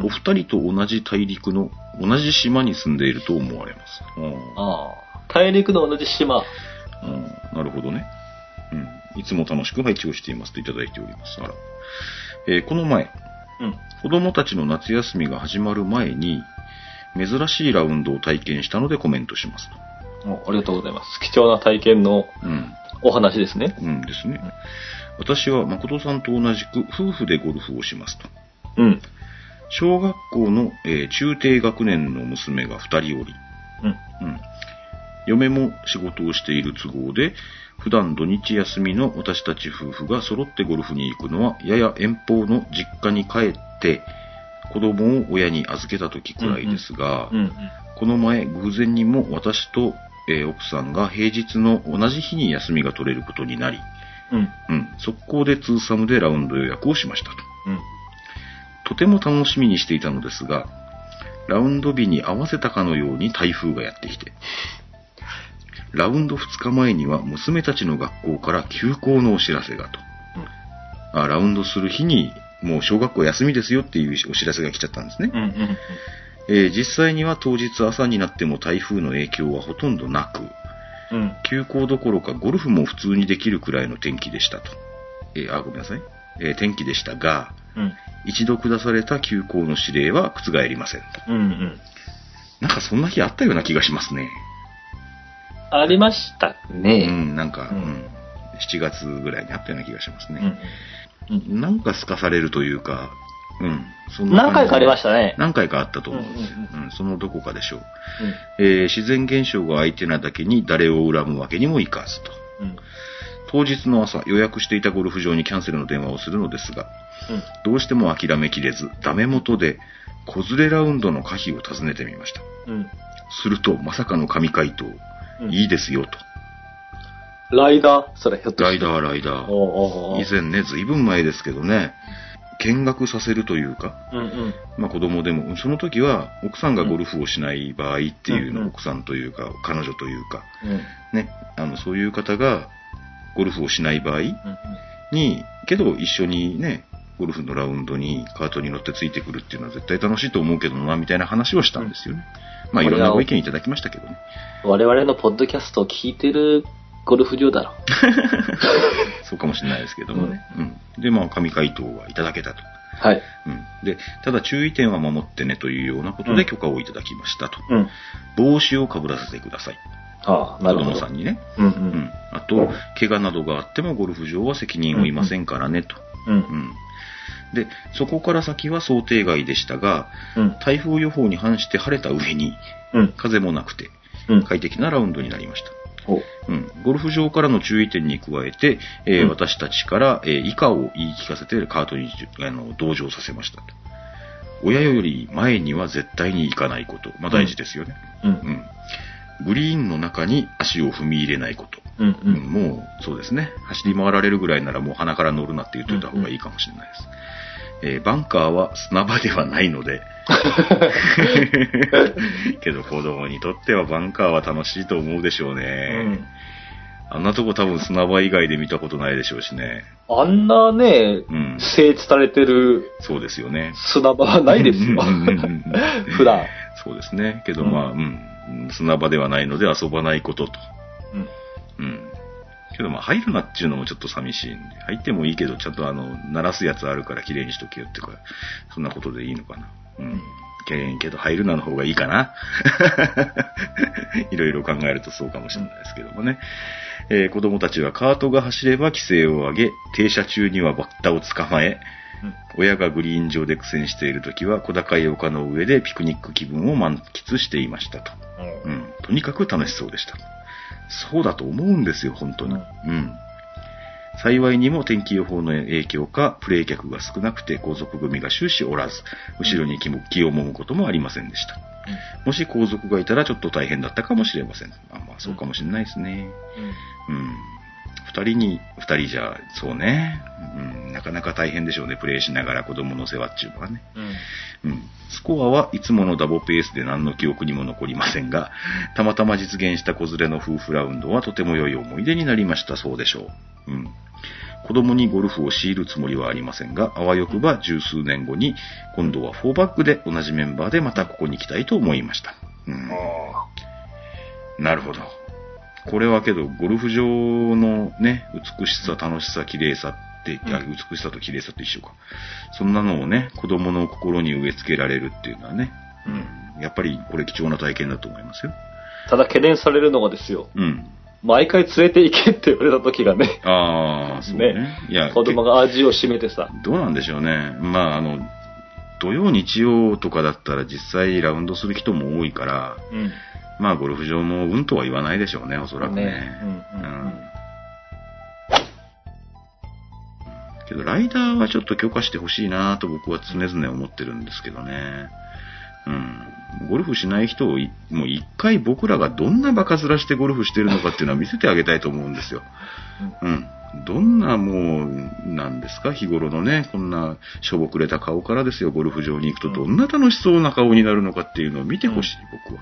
Speaker 1: お二人と同じ大陸の同じ島に住んでいると思われます。うん
Speaker 2: ああ。大陸の同じ島。
Speaker 1: うんなるほどね。うん。いつも楽しく配置をしていますといただいております。あら。えーこの前、
Speaker 2: うん。
Speaker 1: 子供たちの夏休みが始まる前に、珍しいラウンドを体験したのでコメントしますと。
Speaker 2: おありがとうございます。貴重な体験の
Speaker 1: うん。
Speaker 2: お話ですね。
Speaker 1: うんですね。私は誠さんと同じく夫婦でゴルフをしますと。
Speaker 2: うん。
Speaker 1: 小学校の、えー中低学年の娘が2人おり、
Speaker 2: うん。
Speaker 1: うん。嫁も仕事をしている都合で、普段土日休みの私たち夫婦が揃ってゴルフに行くのは、やや遠方の実家に帰って、子供を親に預けた時くらいですが、
Speaker 2: うん。
Speaker 1: この前、偶然にも私と、えー奥さんが平日の同じ日に休みが取れることになり、
Speaker 2: うん。
Speaker 1: うん、速攻でツーサムでラウンド予約をしましたと。
Speaker 2: うん。
Speaker 1: とても楽しみにしていたのですが、ラウンド日に合わせたかのように台風がやってきて、ラウンド2日前には娘たちの学校から休校のお知らせがと。あラウンドする日にもう小学校休みですよっていうお知らせが来ちゃったんですね。
Speaker 2: うん。うん。
Speaker 1: えー実際には当日朝になっても台風の影響はほとんどなく、
Speaker 2: うん。
Speaker 1: 休校どころかゴルフも普通にできるくらいの天気でしたと。えーあ、ごめんなさい。えー天気でしたが、
Speaker 2: うん。
Speaker 1: 一度下された休校の指令は覆りませんと。
Speaker 2: うん。うん。
Speaker 1: なんかそんな日あったような気がしますね。
Speaker 2: ありました
Speaker 1: う
Speaker 2: ね。
Speaker 1: ん、なんか、
Speaker 2: う
Speaker 1: うんん、7月ぐらいにあったような気がします
Speaker 2: うん。
Speaker 1: ね。
Speaker 2: うん。
Speaker 1: なんかすかされるというか、うん、そん
Speaker 2: 何回かありましたね。
Speaker 1: 何回かあったと思うんですよ。
Speaker 2: うん
Speaker 1: うん、そのどこかでしょう。えー自然現象が相手なだけに誰を恨むわけにもいかずと。
Speaker 2: うん。うん。
Speaker 1: 当日の朝、予約していたゴルフ場にキャンセルの電話をするのですが、どうしても諦めきれず、ダメ元で、子連れラウンドの可否を尋ねてみました。
Speaker 2: うん。
Speaker 1: すると、まさかの神回答、
Speaker 2: うん
Speaker 1: いいですよと。
Speaker 2: ライダー？それ、ひょっと。
Speaker 1: ライダー、ライダー。
Speaker 2: おうおうおう
Speaker 1: 以前ね、ずいぶん前ですけどね、見学させるというか、
Speaker 2: うんうん。
Speaker 1: まあ子供でも、その時は奥さんがゴルフをしない場合っていうのを
Speaker 2: うんうん
Speaker 1: 奥さんというか、彼女というか、
Speaker 2: うん。
Speaker 1: ね、あの、そういう方がゴルフをしない場合
Speaker 2: うん
Speaker 1: に、けど一緒にね、ゴルフのラウンドにカートに乗ってついてくるっていうのは絶対楽しいと思うけどな、みたいな話をしたんですよね。まあいろんなご意見いただきましたけどね。
Speaker 2: 我々のポッドキャストを聞いてるゴルフ場だろ。
Speaker 1: そうかもしれないですけどもね。うん。で、まあ神回答はいただけたと。
Speaker 2: はい。
Speaker 1: うん。で、ただ注意点は守ってねというようなことで許可をいただきましたと。
Speaker 2: うん。
Speaker 1: 帽子をかぶらせてください。
Speaker 2: ああ、なる
Speaker 1: 子
Speaker 2: ほど。
Speaker 1: 供さんにね。
Speaker 2: うんう。
Speaker 1: うんん。あと、怪我などがあってもゴルフ場は責任を負いませんからねと。
Speaker 2: うん
Speaker 1: う。ん。で、そこから先は想定外でしたが、
Speaker 2: うん。
Speaker 1: 台風予報に反して晴れた上に、
Speaker 2: うん。
Speaker 1: 風もなくて、
Speaker 2: うん。
Speaker 1: 快適なラウンドになりました。
Speaker 2: お
Speaker 1: うん、ゴルフ場からの注意点に加えて、えー
Speaker 2: うん
Speaker 1: 私たちから、えー以下を言い聞かせてカートにあの同乗させましたと。親より前には絶対に行かないこと。まあ大事ですよね。
Speaker 2: うん
Speaker 1: う。ん。グリーンの中に足を踏み入れないこと。
Speaker 2: うん。う
Speaker 1: うん
Speaker 2: ん。
Speaker 1: もう、そうですね。走り回られるぐらいならもう鼻から乗るなって言っといた方がいいかもしれないです。えーバンカーは砂場ではないので、けど子供にとってはバンカーは楽しいと思うでしょうね。あんなとこ多分砂場以外で見たことないでしょうしね。
Speaker 2: あんなね、
Speaker 1: うん。
Speaker 2: 整地されてる
Speaker 1: そうですよね。
Speaker 2: 砂場はないですよ
Speaker 1: うんうんうんうん。
Speaker 2: 普段。
Speaker 1: そうですね。けど
Speaker 2: うん
Speaker 1: まあ、うん。砂場ではないので遊ばないことと。
Speaker 2: うん。
Speaker 1: うん。けどまあ入るなっていうのもちょっと寂しいんで、入ってもいいけど、ちゃんとあの、鳴らすやつあるから綺麗にしとけよっていうか、そんなことでいいのかな。うん。けけど入るなの方がいいかな。いろいろ考えるとそうかもしれないですけどもね。えー子供たちはカートが走れば規制を上げ、停車中にはバッタを捕まえ、親がグリーン上で苦戦している時は小高い丘の上でピクニック気分を満喫していましたと。うん。とにかく楽しそうでした。そうだと思うんですよ、本当に。
Speaker 2: う
Speaker 1: うんん。幸いにも天気予報の影響か、プレイ客が少なくて後続組が終始おらず、後ろに気を揉むこともありませんでした。もし後続がいたらちょっと大変だったかもしれません。あまあそうかもしれないですね。うん。二人に、二人じゃ、そうね。うん、なかなか大変でしょうね、プレイしながら子供の世話っていうのはね。
Speaker 2: うん。
Speaker 1: うん。スコアはいつものダボペースで何の記憶にも残りませんが、たまたま実現した子連れの夫婦ラウンドはとても良い思い出になりましたそうでしょう。うん。子供にゴルフを強いるつもりはありませんが、あわよくば十数年後に、今度は4バックで同じメンバーでまたここに来たいと思いました。うん。なるほど。これはけど、ゴルフ場のね、美しさ、楽しさ、綺麗さって、いや美しさと綺麗さと一緒か。そんなのをね、子供の心に植え付けられるっていうのはね、うん。やっぱりこれ貴重な体験だと思いますよ。
Speaker 2: ただ懸念されるのがですよ。
Speaker 1: うん。
Speaker 2: 毎回連れて行けって言われた時がね、
Speaker 1: ああ、そうね。
Speaker 2: ね
Speaker 1: いや、
Speaker 2: 子供が味を占めてさ。
Speaker 1: どうなんでしょうね。まあ、あの、土曜、日曜とかだったら実際ラウンドする人も多いから、
Speaker 2: うん。
Speaker 1: まあゴルフ場もうんとは言わないでしょうね、おそらくね。
Speaker 2: ねうんうんうん
Speaker 1: けど、ライダーはちょっと許可してほしいなと僕は常々思ってるんですけどね。うん。ゴルフしない人をい、もう一回僕らがどんなバカ面してゴルフしてるのかっていうのは見せてあげたいと思うんですよ。うん。どんなもう、なんですか、日頃のね、こんなしょぼくれた顔からですよ、ゴルフ場に行くとどんな楽しそうな顔になるのかっていうのを見てほしい、僕は。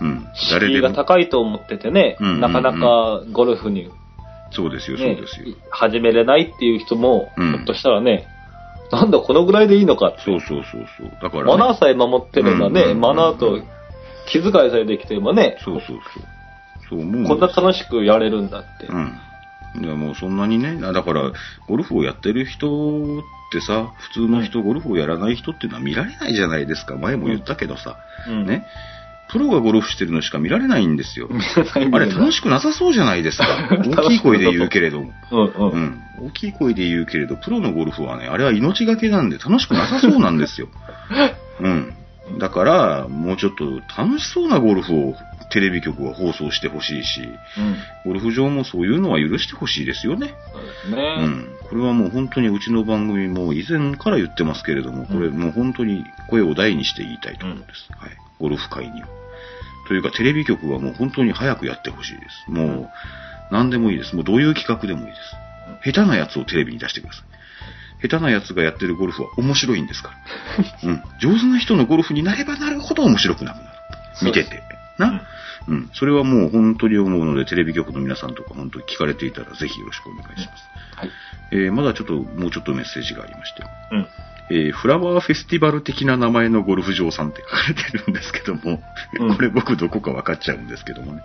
Speaker 1: うん。誰
Speaker 2: 敷居が。高いと思っててね、
Speaker 1: うんうんうん
Speaker 2: なかなかゴルフに、
Speaker 1: そうですよ、そう
Speaker 2: ね
Speaker 1: ですよ。
Speaker 2: 始めれないっていう人も、
Speaker 1: うん
Speaker 2: ひょっとしたらね、なんだこのぐらいでいいのかって
Speaker 1: そうそうそうそう。だから、ね、
Speaker 2: マナーさえ守ってればね、
Speaker 1: うんうんうん
Speaker 2: マナーと気遣いさえできてればね、
Speaker 1: そうそうそう。そう思う
Speaker 2: こんな楽しくやれるんだって。
Speaker 1: うん。いや、もうそんなにね、あだから、ゴルフをやってる人ってさ、普通の人、ゴルフをやらない人っていうのは見られないじゃないですか。前も言ったけどさ、
Speaker 2: うん
Speaker 1: ね。プロがゴルフしてるのしか見られないんですよ。あれ楽しくなさそうじゃないですか。大きい声で言うけれども。
Speaker 2: うんうん。
Speaker 1: うん。大きい声で言うけれど、プロのゴルフはね、あれは命がけなんで楽しくなさそうなんですよ。うん。だから、もうちょっと楽しそうなゴルフをテレビ局は放送してほしいし、
Speaker 2: うん。
Speaker 1: ゴルフ場もそういうのは許してほしいですよね。
Speaker 2: そうですね。
Speaker 1: うん。これはもう本当にうちの番組も以前から言ってますけれども、これもう本当に声を大にして言いたいところです。はい。ゴルフ界には。というか、テレビ局はもう本当に早くやってほしいです。もう、何でもいいです。もうどういう企画でもいいです。下手なやつをテレビに出してください。下手なやつがやってるゴルフは面白いんですから。うん。上手な人のゴルフになればなるほど面白くなくなる。見てて。な。うん。それはもう本当に思うので、テレビ局の皆さんとか本当に聞かれていたらぜひよろしくお願いします。
Speaker 2: はい。
Speaker 1: えーまだちょっと、もうちょっとメッセージがありまして。
Speaker 2: うん。
Speaker 1: えーフラワーフェスティバル的な名前のゴルフ場さんって書かれてるんですけども、
Speaker 2: うん
Speaker 1: これ僕どこか分かっちゃうんですけどもね。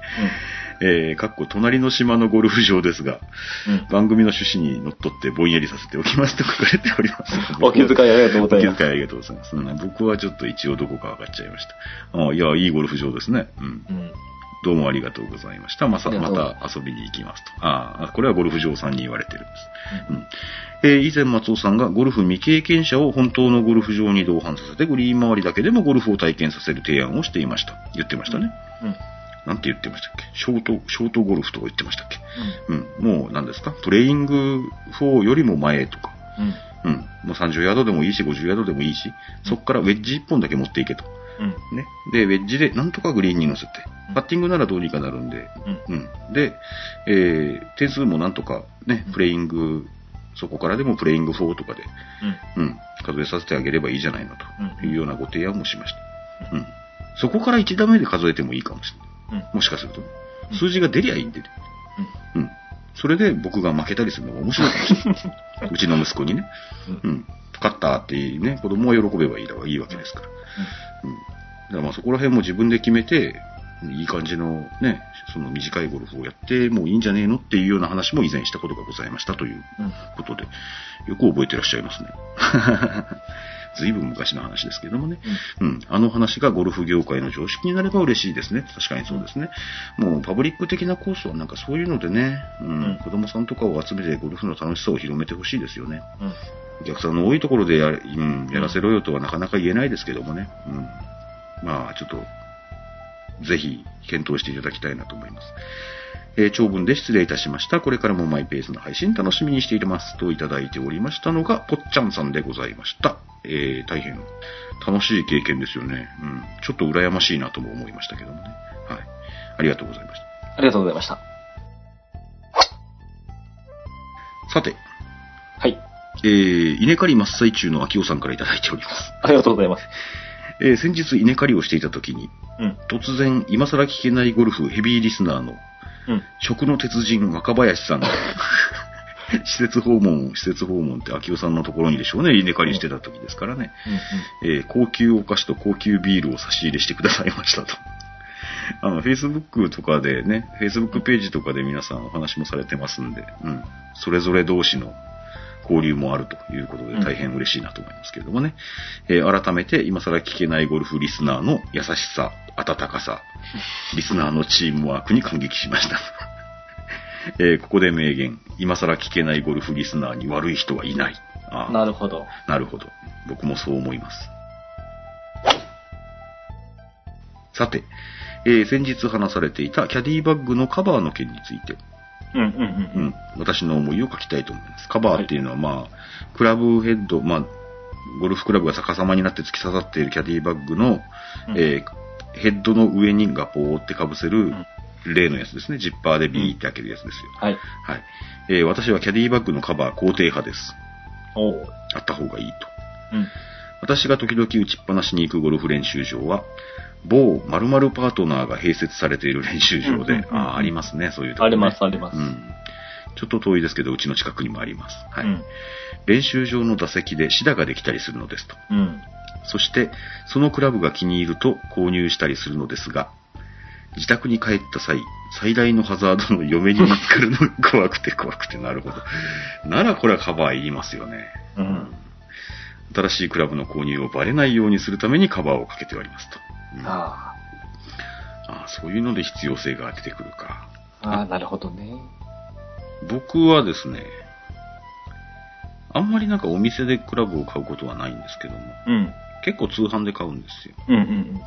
Speaker 1: えー、かっこ隣の島のゴルフ場ですが、
Speaker 2: うん。
Speaker 1: 番組の趣旨にのっとってぼんやりさせておきますと書かれております。
Speaker 2: お気遣いありがとうございます。
Speaker 1: お気遣いありがとうございます。うん僕はちょっと一応どこか分かっちゃいました。あいや、いいゴルフ場ですね。うん。
Speaker 2: うん。
Speaker 1: どうもありがとうございました。まさ、また遊びに行きますと。ああ、これはゴルフ場さんに言われてるんです。うん。えー以前松尾さんがゴルフ未経験者を本当のゴルフ場に同伴させてグリーン周りだけでもゴルフを体験させる提案をしていました。言ってましたね。
Speaker 2: うん。
Speaker 1: なんて言ってましたっけ？ショート、ショートゴルフとか言ってましたっけ？うん。もう何ですか？プレイング4よりも前とか。
Speaker 2: うん。
Speaker 1: うん。もう30ヤードでもいいし、50ヤードでもいいし、そこからウェッジ1本だけ持っていけと。
Speaker 2: うん。
Speaker 1: ね。で、ウェッジでなんとかグリーンに乗せて
Speaker 2: うん、
Speaker 1: パッティングならどうにかなるんで、
Speaker 2: うん。
Speaker 1: うん。で、えー、点数もなんとかね
Speaker 2: うん、
Speaker 1: プレイング、そこからでもプレイング4とかで、
Speaker 2: うん。
Speaker 1: うん、数えさせてあげればいいじゃないのと
Speaker 2: うん
Speaker 1: いうようなご提案もしました。うん。そこから1打目で数えてもいいかもしれない。
Speaker 2: うん。
Speaker 1: もしかすると。
Speaker 2: うん
Speaker 1: 数字が出りゃいいんでね。うん。それで僕が負けたりするのが面白いかもしれない。うちの息子にね。うん。勝ったってね、子供は喜べばいいだいいわけですから。うん。だからまあそこら辺も自分で決めて、いい感じのね、その短いゴルフをやってもういいんじゃねえのっていうような話も以前したことがございましたという
Speaker 2: うん。
Speaker 1: ことで、よく覚えてらっしゃいますね。ずいぶん昔の話ですけどもね。うん。あの話がゴルフ業界の常識になれば嬉しいですね。確かにそうですね。もうパブリック的なコースはなんかそういうのでね、うん、
Speaker 2: うん
Speaker 1: 子供さんとかを集めてゴルフの楽しさを広めてほしいですよね。
Speaker 2: うん。
Speaker 1: お客さんの多いところでや,、うん、やらせろよとはなかなか言えないですけどもね。うん。まあ、ちょっと、ぜひ検討していただきたいなと思います。えー長文で失礼いたしました。これからもマイペースの配信楽しみにしています。といただいておりましたのが、ぽっちゃんさんでございました。えー大変楽しい経験ですよね。うん。ちょっと羨ましいなとも思いましたけどもね。はい。ありがとうございました。
Speaker 2: ありがとうございました。
Speaker 1: さて、
Speaker 2: はい。
Speaker 1: えー稲刈り真っ最中の秋尾さんからいただいております。
Speaker 2: ありがとうございます。
Speaker 1: えー先日稲刈りをしていた時に、
Speaker 2: うん。
Speaker 1: 突然、今更聞けないゴルフヘビーリスナーの
Speaker 2: うん。
Speaker 1: 食の鉄人若林さんが、施設訪問、施設訪問って秋尾さんのところにでしょうね、稲刈りしてた時ですからね。えー高級お菓子と高級ビールを差し入れしてくださいましたと。あの、Facebook とかでね、Facebook ページとかで皆さんお話もされてますんで、うん。それぞれ同士の交流もあるということで大変嬉しいなと思いますけれどもね。えー改めて今更聞けないゴルフリスナーの優しさ、温かさ、リスナーのチームワークに感激しました。えーここで名言。今更聞けないゴルフリスナーに悪い人はいない。あ
Speaker 2: なるほど。
Speaker 1: なるほど。僕もそう思います。さて、えー先日話されていたキャディバッグのカバーの件について、
Speaker 2: うんうん
Speaker 1: う
Speaker 2: うん。
Speaker 1: ん、私の思いを書きたいと思います。カバーっていうのは、まあ、クラブヘッド、まあ、ゴルフクラブが逆さまになって突き刺さっているキャディバッグの、
Speaker 2: うん
Speaker 1: えーヘッドの上にガポーって被せる
Speaker 2: ん
Speaker 1: 例のやつですね。ジッパーでビーって開けるやつですよ。
Speaker 2: はい。
Speaker 1: はい。えー私はキャディバッグのカバー肯定派です。
Speaker 2: おう。
Speaker 1: あった方がいいと。
Speaker 2: うん。
Speaker 1: 私が時々打ちっぱなしに行くゴルフ練習場は、某〇〇パートナーが併設されている練習場で
Speaker 2: うんうんうんう、ん
Speaker 1: ああ、ありますね、そういうとこ、ね。
Speaker 2: ありますあります
Speaker 1: うん。ちょっと遠いですけど、うちの近くにもあります。はい。
Speaker 2: うん。
Speaker 1: 練習場の打席でシダができたりするのですと。
Speaker 2: うん。
Speaker 1: そして、そのクラブが気に入ると購入したりするのですが、自宅に帰った際、最大のハザードの嫁に見つかるのが怖くて 怖くて、なるほど。ならこれはカバーいりますよね。
Speaker 2: うん。
Speaker 1: 新しいクラブの購入をバレないようにするためにカバーをかけておりますと。うん
Speaker 2: あ
Speaker 1: ああそういうので必要性が出てくるか。
Speaker 2: あ。ああ、なるほどね。
Speaker 1: 僕はですね、あんまりなんかお店でクラブを買うことはないんですけども、
Speaker 2: うん。
Speaker 1: 結構通販で買うんですよ。
Speaker 2: うんうんうん。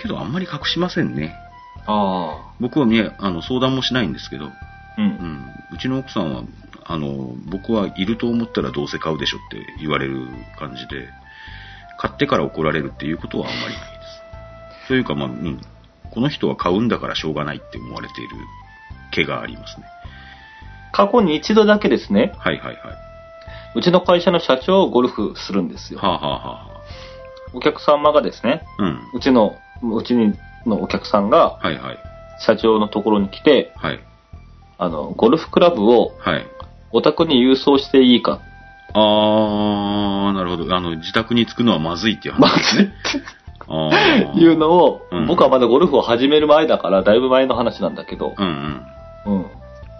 Speaker 1: けどあんまり隠しませんね。
Speaker 2: ああ。
Speaker 1: 僕はね、あの相談もしないんですけど、
Speaker 2: う。
Speaker 1: うんん、うちの奥さんは、あの、僕はいると思ったらどうせ買うでしょって言われる感じで、買ってから怒られるっていうことはあんまりない。というか、まあ、うん、この人は買うんだからしょうがないって思われている気がありますね。
Speaker 2: 過去に一度だけですね、
Speaker 1: はいはいはい。
Speaker 2: うちの会社の社長をゴルフするんですよ。
Speaker 1: はあ、はあはあは
Speaker 2: お客様がですね、
Speaker 1: あ、うん。
Speaker 2: うちの、うちのお客さんが
Speaker 1: はいはい。
Speaker 2: 社長のところに来て、
Speaker 1: はい。
Speaker 2: あの、ゴルフクラブを
Speaker 1: はい。
Speaker 2: お宅に郵送していいか。
Speaker 1: あー、なるほど。あの、自宅に着くのはまずいっていう
Speaker 2: ま
Speaker 1: 話ですね。
Speaker 2: いうのを、
Speaker 1: うん
Speaker 2: 僕はまだゴルフを始める前だから、だいぶ前の話なんだけど、
Speaker 1: うんうん。
Speaker 2: うん。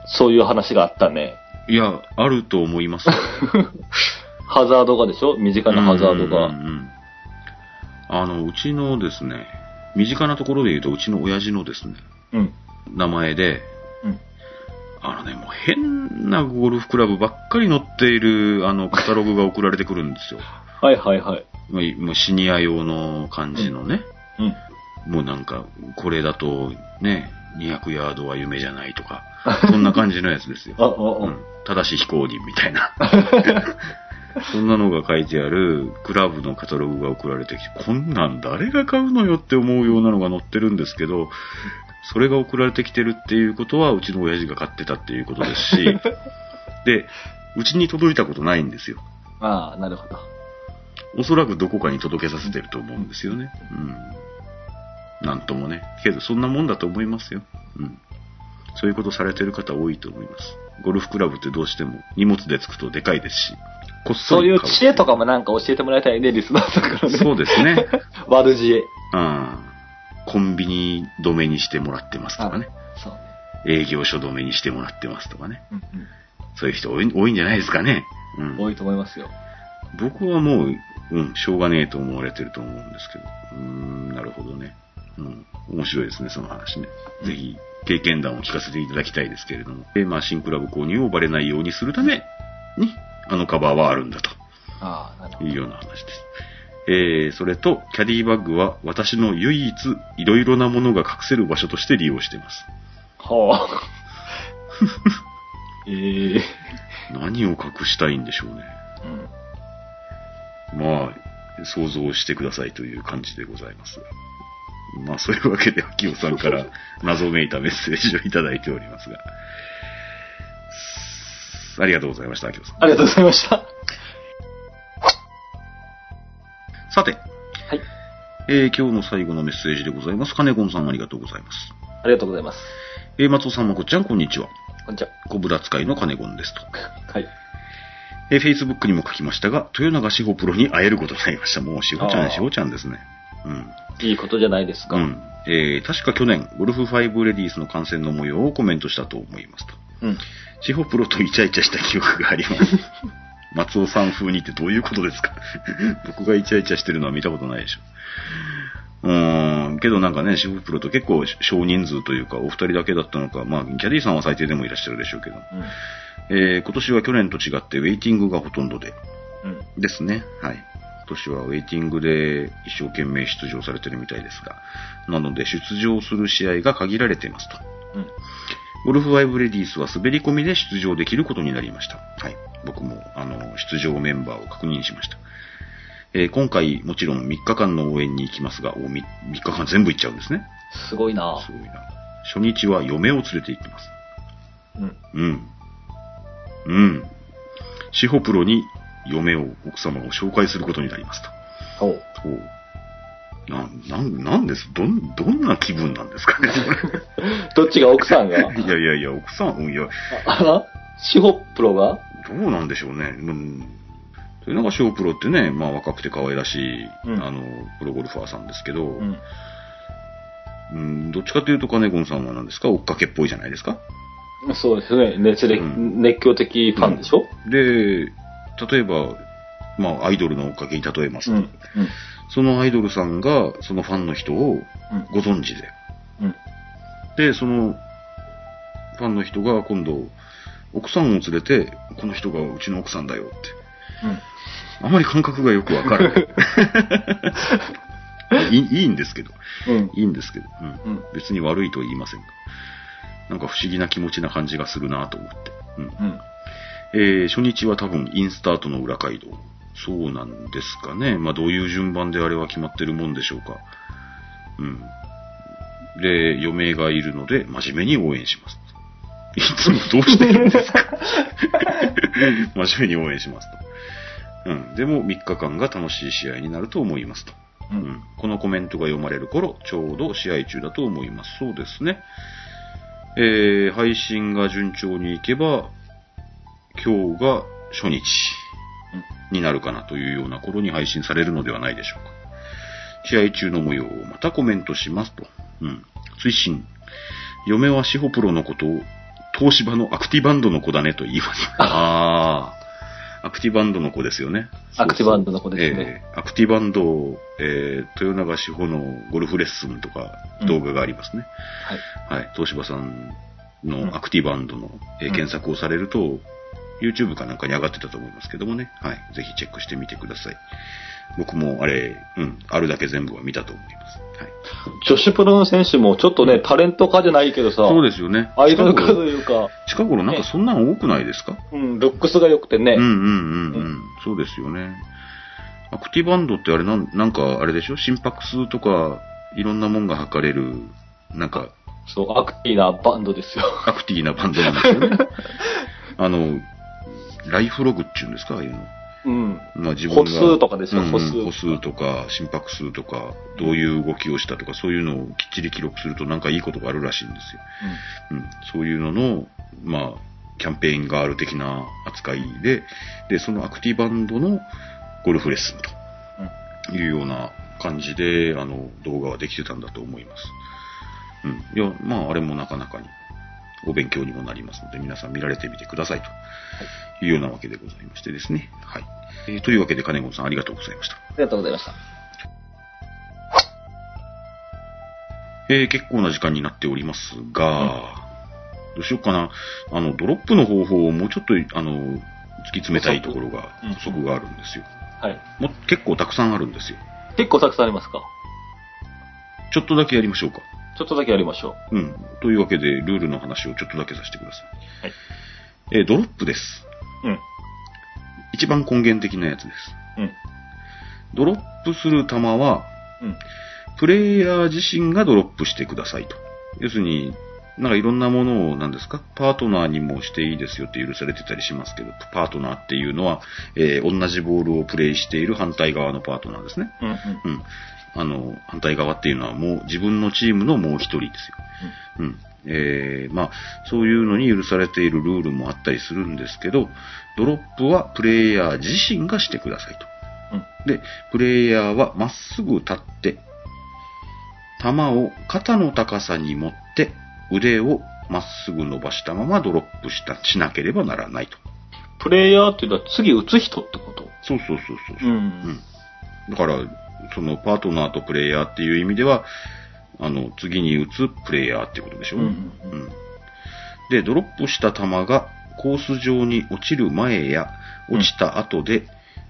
Speaker 2: そういう話があったね。
Speaker 1: いや、あると思いますよ。
Speaker 2: ハザードがでしょ？身近なハザードが。
Speaker 1: うんうんうんあの、うちのですね、身近なところで言うと、うちの親父のですね、
Speaker 2: うん。
Speaker 1: 名前で、
Speaker 2: うん。
Speaker 1: あのね、もう変なゴルフクラブばっかり載っている、あの、カタログが送られてくるんですよ。
Speaker 2: はいはいはい。
Speaker 1: もうシニア用の感じのね、
Speaker 2: うん。
Speaker 1: もうなんか、これだと、ね、200ヤードは夢じゃないとか、そんな感じのやつですよ。
Speaker 2: あ、あ、
Speaker 1: うん。ただし非公認みたいな。そんなのが書いてあるクラブのカタログが送られてきて、こんなん誰が買うのよって思うようなのが載ってるんですけど、それが送られてきてるっていうことは、うちの親父が買ってたっていうことですし、で、うちに届いたことないんですよ。
Speaker 2: ああ、なるほど。
Speaker 1: おそらくどこかに届けさせてると思うんですよね。うん。なんともね。けど、そんなもんだと思いますよ。うん。そういうことされてる方多いと思います。ゴルフクラブってどうしても荷物でつくとでかいですし、こっそ
Speaker 2: そういう知恵とかもなんか教えてもらいたいね、リスナーさんからね。
Speaker 1: そうですね。
Speaker 2: 悪知恵。
Speaker 1: うん。コンビニ止めにしてもらってますとかね。
Speaker 2: そうね。
Speaker 1: 営業所止めにしてもらってますとかね。
Speaker 2: うん
Speaker 1: そういう人多い多いんじゃないですかね。う
Speaker 2: うん。
Speaker 1: ん。
Speaker 2: 多いと思いますよ。
Speaker 1: 僕はもう、うん、しょうがねえと思われてると思うんですけど。うーん、なるほどね。うん。面白いですね、その話ね。ぜひ、経験談を聞かせていただきたいですけれども。で、まあ、新クラブ購入をバレないようにするために、あのカバーはあるんだと
Speaker 2: ああ、なるほ
Speaker 1: いうような話です。えー、それと、キャディバッグは私の唯一、いろいろなものが隠せる場所として利用しています。
Speaker 2: ど。はあ。ええ
Speaker 1: 何を隠したいんでしょうね。
Speaker 2: うん。
Speaker 1: まあ、想像してくださいという感じでございますが。まあ、そういうわけで、秋尾さんから 謎めいたメッセージをいただいておりますが。ありがとうございました、秋尾さん。
Speaker 2: ありがとうございました。
Speaker 1: さて、
Speaker 2: はい。
Speaker 1: えー今日の最後のメッセージでございます。金子さんありがとうございます。
Speaker 2: ありがとうございます。
Speaker 1: えー松尾さん、まこっちゃん、こんにちは。
Speaker 2: こんにちは。
Speaker 1: 小ぶら使いの金子ですと。
Speaker 2: はい。
Speaker 1: えー、Facebook にも書きましたが、豊永志保プロに会えることになりました。もう志保ちゃん、志保ちゃんですね。うん。
Speaker 2: いいことじゃないですか。
Speaker 1: うん。えー、確か去年、ゴルフ5レディースの観戦の模様をコメントしたと思いますと。
Speaker 2: うん。
Speaker 1: 志保プロとイチャイチャした記憶があります。松尾さん風にってどういうことですか？僕がイチャイチャしてるのは見たことないでしょ。うーん、けどなんかね、志保プロと結構少人数というか、お二人だけだったのか、まあ、キャディーさんは最低でもいらっしゃるでしょうけど、えー今年は去年と違ってウェイティングがほとんどで、
Speaker 2: うん。
Speaker 1: ですね。はい。今年はウェイティングで一生懸命出場されてるみたいですが、なので出場する試合が限られていますと。
Speaker 2: うん。
Speaker 1: ゴルフワイブレディースは滑り込みで出場できることになりました。はい。僕も、あの、出場メンバーを確認しました。えー今回、もちろん3日間の応援に行きますが、お 3, 日間全部行っちゃうんですね。
Speaker 2: すごいな
Speaker 1: すごいな。初日は嫁を連れて行ってます。
Speaker 2: うん。
Speaker 1: うん。うん。シホプロに嫁を、奥様を紹介することになりますと。
Speaker 2: ほう。
Speaker 1: そう。な、なん、なんです？どん、どんな気分なんですかね？
Speaker 2: どっちが奥さんが？
Speaker 1: いやいやいや、奥さん、いや、
Speaker 2: ああら？シホプロが？
Speaker 1: どうなんでしょうね。うん。豊永翔プロってね、まあ若くて可愛らしい、
Speaker 2: うん
Speaker 1: あの、プロゴルファーさんですけど、
Speaker 2: うん。
Speaker 1: うん、どっちかというと金子さんは何ですか？追っかけっぽいじゃないですか？
Speaker 2: そうですね。熱烈、
Speaker 1: うん
Speaker 2: 熱狂的ファンでしょ？
Speaker 1: で、例えば、まあアイドルの追っかけに例えますと、
Speaker 2: うん。うん。
Speaker 1: そのアイドルさんが、そのファンの人を
Speaker 2: うん。
Speaker 1: ご存知で、
Speaker 2: うん。
Speaker 1: で、その、ファンの人が今度、奥さんを連れて、この人がうちの奥さんだよって。あまり感覚がよくわからない。いいいいんですけど。
Speaker 2: うん。
Speaker 1: いいんですけど、うん
Speaker 2: うん
Speaker 1: 別に悪いとは言いませんが。なんか不思議な気持ちな感じがするなと思って。うん
Speaker 2: うん。
Speaker 1: えー初日は多分インスタートの裏街道。そうなんですかね。まあどういう順番であれは決まってるもんでしょうか。うん。で、余命がいるので真面目に応援します。いつもどうしてるんですか？真面目に応援しますと。うん。でも3日間が楽しい試合になると思いますと。
Speaker 2: う。
Speaker 1: うんん、このコメントが読まれる頃、ちょうど試合中だと思います。そうですね。えー、配信が順調にいけば、今日が初日になるかなというような頃に配信されるのではないでしょうか。試合中の模様をまたコメントしますと。うん。追伸。嫁はシホプロのことを東芝のアクティバンドの子だねと言います。ああ。アクティバンドの子ですよね。
Speaker 2: アクティバンドの子ですね。
Speaker 1: えーアクティバンド、えー豊永志保のゴルフレッスンとか動画がありますね。
Speaker 2: はい。
Speaker 1: はい。東芝さん
Speaker 2: うん
Speaker 1: のアクティバンドの、え検索をされると、YouTube かなんかに上がってたと思いますけどもね。はい。ぜひチェックしてみてください。僕もあれ、うん、あるだけ全部は見たと思います。はい。
Speaker 2: 女子プロの選手もちょっとね、タレント化じゃないけどさ、
Speaker 1: そうですよね。
Speaker 2: アイドル化というか、
Speaker 1: 近頃なんかそんなの多くないですか？
Speaker 2: うん、ルックスが良くてね、
Speaker 1: うんうんうんう。
Speaker 2: うん
Speaker 1: そうですよね。アクティバンドってあれなん、なんかあれでしょ？心拍数とか、いろんなもんが測れる、なんか、
Speaker 2: そう、アクティなバンドですよ。
Speaker 1: アクティなバンドなんですよね。あの、ライフログっていうんですか？ああいうの。
Speaker 2: うん。
Speaker 1: まあ自分が。
Speaker 2: 歩数とかですよ
Speaker 1: うん
Speaker 2: 歩数
Speaker 1: 歩数とか、心拍数とか、どういう動きをしたとか、そういうのをきっちり記録するとなんかいいことがあるらしいんですよ。うん、そういうのの、まあ、キャンペーンガール的な扱いで、で、そのアクティバンドのゴルフレッスンというような感じで、あの、動画はできてたんだと思います。うん。いや、まあ、あれもなかなかにお勉強にもなりますので、皆さん見られてみてくださいというようなわけでございましてですね。はい。えーというわけで、金子さんありがとうございました。
Speaker 2: ありがとうございました。
Speaker 1: えー結構な時間になっておりますが、どうしようかな。あの、ドロップの方法をもうちょっと、あの、突き詰めたいところが
Speaker 2: うん、
Speaker 1: 補足があるんですよ。
Speaker 2: はい。
Speaker 1: もう結構たくさんあるんですよ。
Speaker 2: 結構たくさんありますか？
Speaker 1: ちょっとだけやりましょうか。
Speaker 2: ちょっとだけやりましょ
Speaker 1: うん。というわけで、ルールの話をちょっとだけさせてください。
Speaker 2: はい。
Speaker 1: えードロップです。
Speaker 2: う。うん。
Speaker 1: 一番根源的なやつです。
Speaker 2: うん。
Speaker 1: ドロップする球は、
Speaker 2: うん。
Speaker 1: プレイヤー自身がドロップしてくださいと。要するに、なんかいろんなものを、何ですか？パートナーにもしていいですよって許されてたりしますけど、パートナーっていうのは、えー同じボールをプレイしている反対側のパートナーですね。
Speaker 2: うん。うん。
Speaker 1: うん。あの、反対側っていうのはもう自分のチームのもう一人ですよ。うん。えー、まあ、そういうのに許されているルールもあったりするんですけど、ドロップはプレイヤー自身がしてくださいと。
Speaker 2: うん。
Speaker 1: で、プレイヤーはまっすぐ立って、球を肩の高さに持って、腕をまっすぐ伸ばしたままドロップした、しなければならないと。
Speaker 2: プレイヤーっていうのは次打つ人ってこと？
Speaker 1: そうそうそうそうそう。
Speaker 2: ん
Speaker 1: うん。だから、そのパートナーとプレイヤーっていう意味では、あの、次に打つプレイヤーっていうことでしょ？
Speaker 2: うんうん
Speaker 1: うんで、ドロップした球がコース上に落ちる前や落ちた後で、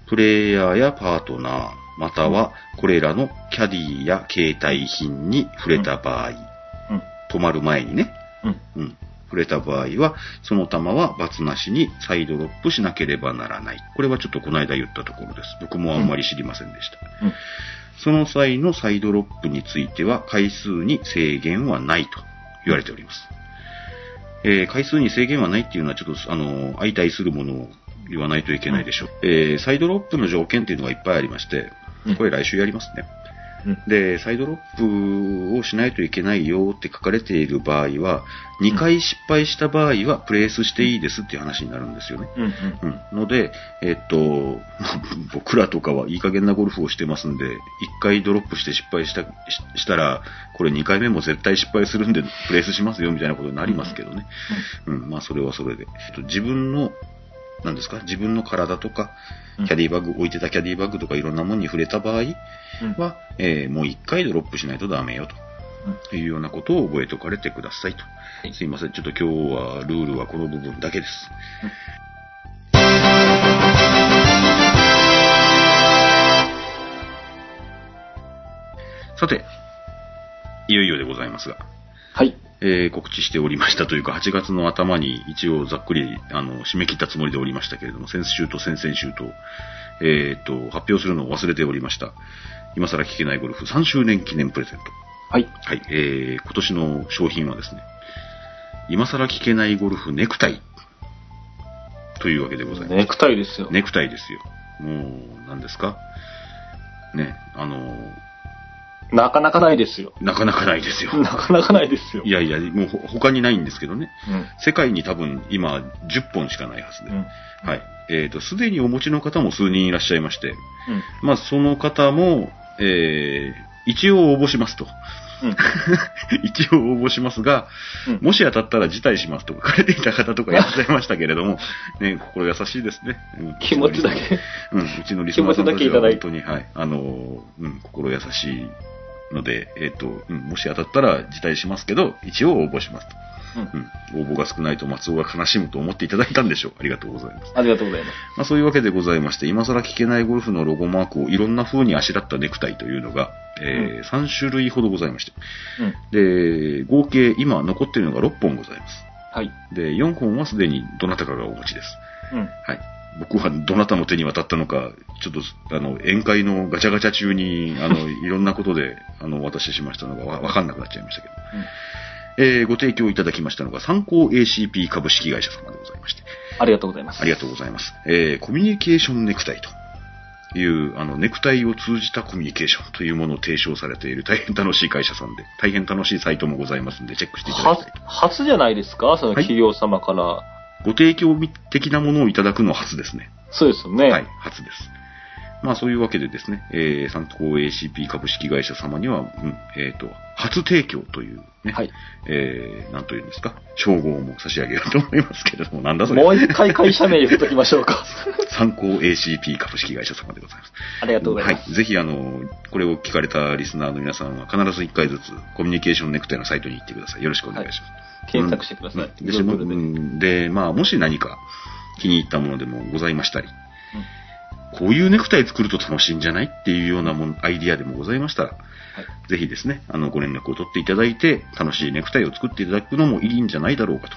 Speaker 1: プレイヤーやパートナー、またはこれらのキャディや携帯品に触れた場合、
Speaker 2: うん。
Speaker 1: 止まる前にね、
Speaker 2: うん。
Speaker 1: うん。触れた場合は、その弾は罰なしにサイドロップしなければならない。これはちょっとこの間言ったところです。僕もあんまり知りませんでした。
Speaker 2: うん。
Speaker 1: その際のサイドロップについては回数に制限はないと言われております。えー回数に制限はないっていうのはちょっと、あの、相対するものを言わないといけないでしょう。えーサイドロップの条件っていうのがいっぱいありまして
Speaker 2: うん、
Speaker 1: これ来週やりますね。
Speaker 2: うん。
Speaker 1: で、サイドロップをしないといけないよって書かれている場合は、2回失敗した場合はプレースしていいですっていう話になるんですよね。
Speaker 2: うん。
Speaker 1: うん。ので、えっと、僕らとかはいい加減なゴルフをしてますんで、1回ドロップして失敗した、ししたら、これ2回目も絶対失敗するんで、プレースしますよみたいなことになりますけどね。うん、まあそれはそれで。えっと自分の、何ですか？自分の体とか、
Speaker 2: うん
Speaker 1: キャディバッグ、置いてたキャディバッグとかいろんなものに触れた場合は、えーもう1回ドロップしないとダメよと。いうようなことを覚えておかれてくださいと。
Speaker 2: はい
Speaker 1: すいません。ちょっと今日はルールはこの部分だけです。さて、いよいよでございますが、
Speaker 2: はい。
Speaker 1: えー告知しておりましたというか、8月の頭に一応ざっくり、あの、締め切ったつもりでおりましたけれども、先週と先々週と、えーと、発表するのを忘れておりました。今更聞けないゴルフ3周年記念プレゼント。
Speaker 2: はい。
Speaker 1: はい、えー、今年の商品はですね、今更聞けないゴルフネクタイというわけでございます。
Speaker 2: ネクタイですよ。
Speaker 1: ネクタイですよ。もう、何ですか？ね、あの、
Speaker 2: なかなかないですよ。
Speaker 1: なかなかないですよ。
Speaker 2: なかなかないですよ。
Speaker 1: いやいや、もうほ他にないんですけどね。
Speaker 2: うん。
Speaker 1: 世界に多分今10本しかないはずで。
Speaker 2: うん。
Speaker 1: はい。えっ、と、すでにお持ちの方も数人いらっしゃいまして、
Speaker 2: うん。
Speaker 1: まあ、その方も、えー一応応募しますと。
Speaker 2: うん。
Speaker 1: 一応応募しますが、
Speaker 2: うん
Speaker 1: もし当たったら辞退しますと書かれていた方とかいらっしゃいましたけれども、ね、心優しいですね。うん
Speaker 2: 気持ちだけ。
Speaker 1: うん、うちのリスナーさんたちは本当に、はい、あのー、うん、心優しいので、えっ、と、うん、もし当たったら辞退しますけど、一応応募しますと。
Speaker 2: うん。
Speaker 1: うん、応募が少ないと松尾が悲しむと思っていただいたんでしょう。ありがとうございます。
Speaker 2: ありがとうございます。
Speaker 1: まあ、そういうわけでございまして、今更聞けないゴルフのロゴマークをいろんな風にあしらったネクタイというのが、えー3種類ほどございまして。
Speaker 2: うん。
Speaker 1: で、合計今残っているのが6本ございます。
Speaker 2: はい。
Speaker 1: で、4本はすでにどなたかがお持ちです。
Speaker 2: うん。
Speaker 1: はい。僕はどなたの手に渡ったのか、ちょっと、あの、宴会のガチャガチャ中に、あの、いろんなことで、あの、お渡ししましたのがわわかんなくなっちゃいましたけど。えーご提供いただきましたのが、参考 ACP 株式会社様でございまして。
Speaker 2: ありがとうございます。
Speaker 1: ありがとうございます。えーコミュニケーションネクタイという、あの、ネクタイを通じたコミュニケーションというものを提唱されている大変楽しい会社さんで、大変楽しいサイトもございますので、チェックしていただ
Speaker 2: は
Speaker 1: きたいと。
Speaker 2: 初じゃないですか？その
Speaker 1: はい
Speaker 2: 企業様から。
Speaker 1: ご提供的なものをいただくのは初ですね。
Speaker 2: そうですよね。
Speaker 1: はい、初です。まあそういうわけでですね、えー、参考 ACP 株式会社様には、うん、えっ、と、初提供というね、
Speaker 2: はい。
Speaker 1: えー、なんというんですか、称号も差し上げようと思いますけれども、なんだそれ。
Speaker 2: もう一回会社名言っときましょうか。
Speaker 1: 参考 ACP 株式会社様でございます。
Speaker 2: ありがとうございます。
Speaker 1: はい。ぜひ、あの、これを聞かれたリスナーの皆さんは必ず1回ずつコミュニケーションネクタイのサイトに行ってください。よろしくお願いします。
Speaker 2: 検索してください。
Speaker 1: うんで
Speaker 2: で
Speaker 1: うんで、まあ、もし何か気に入ったものでもございましたり、こういうネクタイ作ると楽しいんじゃないっていうようなもんアイディアでもございましたら、ぜひですね、あの、ご連絡を取っていただいて、楽しいネクタイを作っていただくのもいいんじゃないだろうかと。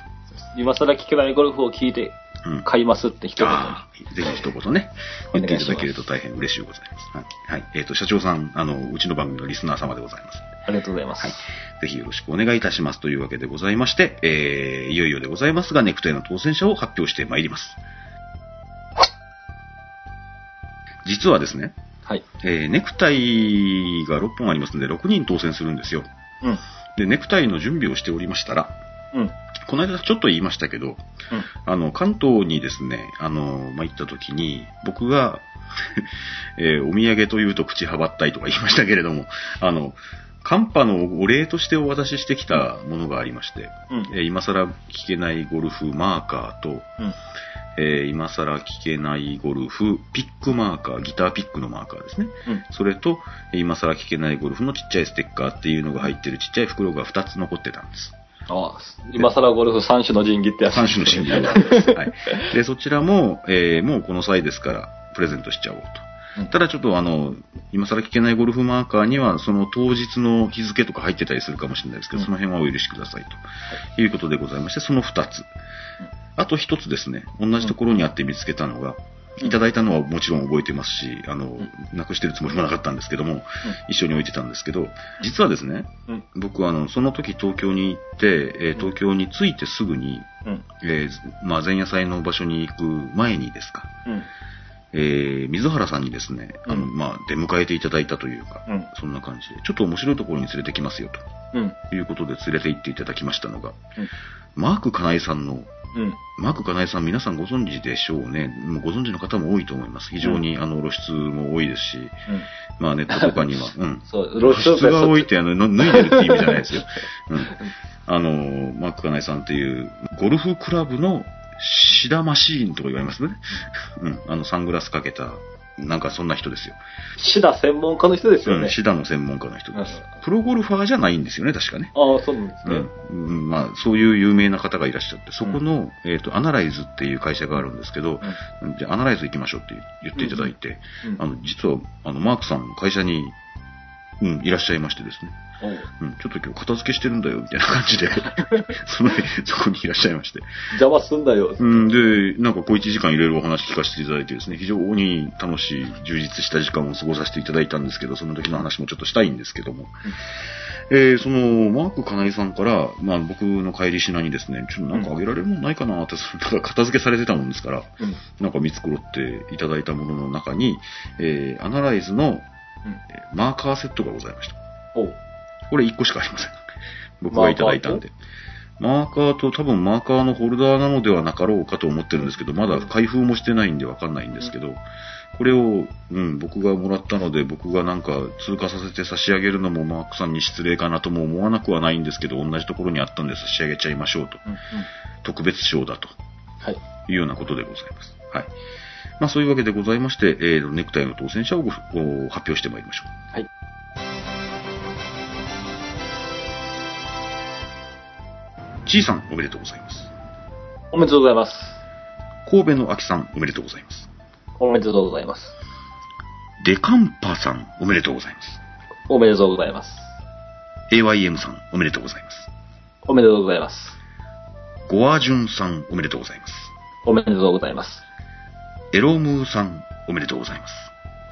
Speaker 2: 今更聞けないゴルフを聞いて
Speaker 1: うん。
Speaker 2: 買いますって一言に。
Speaker 1: ああぜひ一言ね、言っていただけると大変嬉しいございます。はい。はい。えっ、と、社長さん、あの、うちの番組のリスナー様でございます。
Speaker 2: ありがとうございます。
Speaker 1: はい。ぜひよろしくお願いいたしますというわけでございまして、えー、いよいよでございますが、ネクタイの当選者を発表してまいります。実はですね、
Speaker 2: はい。
Speaker 1: えー、ネクタイが6本ありますので、6人当選するんですよ。
Speaker 2: うん。
Speaker 1: で、ネクタイの準備をしておりましたら、
Speaker 2: うん。
Speaker 1: この間ちょっと言いましたけど、あの、関東にですね、あの、まあ、行った時に、僕が、えーお土産というと口はばったいとか言いましたけれども、あの、カンパのお礼としてお渡ししてきたものがありまして、
Speaker 2: うん。
Speaker 1: えー今更聞けないゴルフマーカーと、
Speaker 2: うん。
Speaker 1: えー今更聞けないゴルフピックマーカー、ギターピックのマーカーですね。
Speaker 2: うん。
Speaker 1: それと、えー今更聞けないゴルフのちっちゃいステッカーっていうのが入ってるちっちゃい袋が2つ残ってたんです。
Speaker 2: あ今更ゴルフ三種の神器ってやつ。
Speaker 1: 三種の神器があります。はい。で、そちらも、えーもうこの際ですから、プレゼントしちゃおうと。
Speaker 2: うん
Speaker 1: ただちょっとあの、今更聞けないゴルフマーカーには、その当日の日付とか入ってたりするかもしれないですけど、
Speaker 2: うん
Speaker 1: その辺はお許しくださいということでございまして、その2つ。あと1つですね、同じところにあって見つけたのが、
Speaker 2: うん
Speaker 1: いただいたのはもちろん覚えてますし、あの、なくしてるつもりもなかったんですけども、一緒に置いてたんですけど、実はですね、
Speaker 2: うん。
Speaker 1: 僕はあの、その時東京に行って、えー東京に着いてすぐに、
Speaker 2: うん。
Speaker 1: えーまあ、前夜祭の場所に行く前にですか、
Speaker 2: うん。
Speaker 1: えー水原さんにですね、あの、
Speaker 2: うん
Speaker 1: まあ、出迎えていただいたというか、
Speaker 2: うん。
Speaker 1: そんな感じで、ちょっと面白いところに連れてきますよ、
Speaker 2: うん。
Speaker 1: ということで連れて行っていただきましたのが、
Speaker 2: うん
Speaker 1: マークかなえさんの、
Speaker 2: うん。
Speaker 1: マークかなえさん皆さんご存知でしょうね。もうご存知の方も多いと思います。非常に、あの露出も多いですし、まあネットとかには、うん。
Speaker 2: そう、
Speaker 1: 露
Speaker 2: 露
Speaker 1: 出が多いっ
Speaker 2: 出
Speaker 1: てあの、の脱いでるって意味じゃないですよ。うん。あの、マークかなえさんっていう、ゴルフクラブのシダマシーンとか言われますね。うん。あの、サングラスかけた、なんかそんな人ですよ。
Speaker 2: シダ専門家の人ですよね。
Speaker 1: うん、シダの専門家の人です
Speaker 2: う。
Speaker 1: プロゴルファーじゃないんですよね、確かね。
Speaker 2: ああ、そうなんですね。
Speaker 1: うんうん、まあ、そういう有名な方がいらっしゃって、そこの、えっ、と、アナライズっていう会社があるんですけど、じゃあ、アナライズ行きましょうって言っていただいて、
Speaker 2: うん
Speaker 1: あの、実は、あの、マークさん、会社に、うん、いらっしゃいましてですね、
Speaker 2: おう
Speaker 1: うん、ちょっと今日片付けしてるんだよ、みたいな感じで、その、そこにいらっしゃいまして。
Speaker 2: 邪魔すんだよ。
Speaker 1: うん、で、なんか小1時間いろいろお話聞かせていただいてですね、非常に楽しい、充実した時間を過ごさせていただいたんですけど、その時の話もちょっとしたいんですけども、えー、その、マークかなえさんから、まあ僕の帰り品にですね、ちょっとなんかあげられるもんないかなって、そのなんか片付けされてたもんですから、
Speaker 2: うん。
Speaker 1: なんか見繕っていただいたものの中に、えー、アナライズの、えーマーカーセットがございました。これ1個しかありません。僕がいただいたんで。マーカーと多分マーカーのホルダーなのではなかろうかと思ってるんですけど、まだ開封もしてないんでわかんないんですけど、これを、うん、僕がもらったので、僕がなんか通過させて差し上げるのもマークさんに失礼かなとも思わなくはないんですけど、同じところにあったんで差し上げちゃいましょうと。
Speaker 2: うん。うん。
Speaker 1: 特別賞だと
Speaker 2: はい。
Speaker 1: いうようなことでございます。はい。まあそういうわけでございまして、えー、ネクタイの当選者を発表してまいりましょう。
Speaker 2: はい。
Speaker 1: ちいさん、おめでとうございます。
Speaker 2: おめでとうございます。
Speaker 1: 神戸のあきさん、おめでとうございます。
Speaker 2: おめでとうございます。
Speaker 1: デカンパさん、おめでとうございます。
Speaker 2: おめでとうございます。
Speaker 1: AYM さん、おめでとうございます。
Speaker 2: おめでとうございます。
Speaker 1: ゴアジュンさん、おめでとうございます。
Speaker 2: おめでとうございます。
Speaker 1: エロムーさん、おめでとうございます。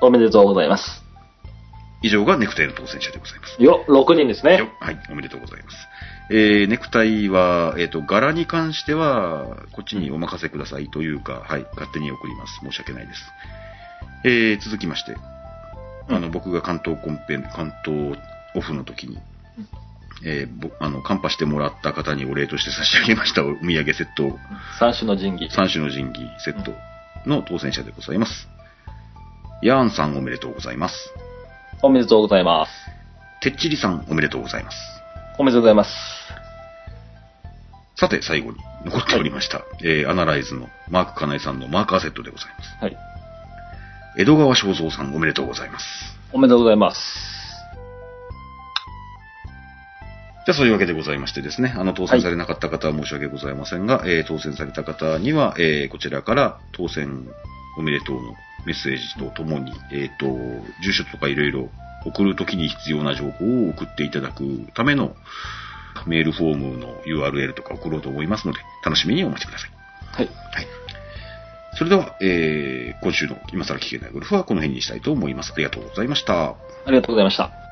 Speaker 2: おめでとうございます。
Speaker 1: 以上がネクタイの当選者でございます。
Speaker 2: よ、6人です
Speaker 1: よ
Speaker 2: ね。
Speaker 1: はい、おめでとうございます。えー、ネクタイは、えっ、と、柄に関しては、こっちにお任せくださいというか、はい、勝手に送ります。申し訳ないです。えー、続きまして、あの、
Speaker 2: うん
Speaker 1: 僕が関東コンペ、関東オフの時に、えー、ぼあの、カンパしてもらった方にお礼として差し上げましたお土産セットを、
Speaker 2: 三種の神器。
Speaker 1: 三種の神器セットの当選者でございます。ヤーンさんおめでとうございます。
Speaker 2: おめでとうございます。
Speaker 1: てっちりさんおめでとうございます。
Speaker 2: おめでとうございます。
Speaker 1: さて、最後に残っておりました、えー、アナライズのマークかなえさんのマーカーセットでございます。
Speaker 2: はい。
Speaker 1: 江戸川正蔵さんおめでとうございます。
Speaker 2: おめでとうございます。
Speaker 1: じゃあ、そういうわけでございましてですね、あの、当選されなかった方は申し訳ございませんが、えー当選された方には、えーこちらから当選おめでとうのメッセージとともに、えっ、と、住所とかいろいろ送るときに必要な情報を送っていただくためのメールフォームの URL とか送ろうと思いますので、楽しみにお待ちください。
Speaker 2: はい。
Speaker 1: はい。それでは、えー今週の今更聞けないゴルフはこの辺にしたいと思います。ありがとうございました。
Speaker 2: ありがとうございました。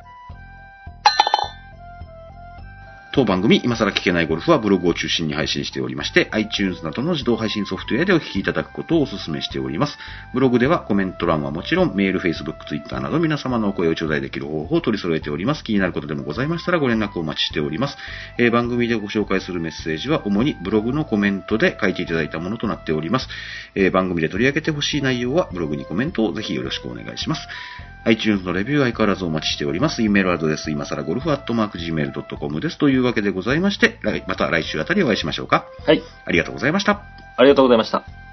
Speaker 1: 当番組、今更聞けないゴルフはブログを中心に配信しておりまして、iTunes などの自動配信ソフトウェアでお聞きいただくことをお勧めしております。ブログではコメント欄はもちろん、メール、Facebook、Twitter など皆様のお声を頂戴できる方法を取り揃えております。気になることでもございましたらご連絡をお待ちしております。えー番組でご紹介するメッセージは主にブログのコメントで書いていただいたものとなっております。えー番組で取り上げてほしい内容はブログにコメントをぜひよろしくお願いします。iTunes のレビューは相変わらずお待ちしております。イメールアドレス、今更ゴルフアットマーク Gmail.com です。というわけでございまして、来また来週あたりお会いしましょうか。
Speaker 2: はい。
Speaker 1: ありがとうございました。
Speaker 2: ありがとうございました。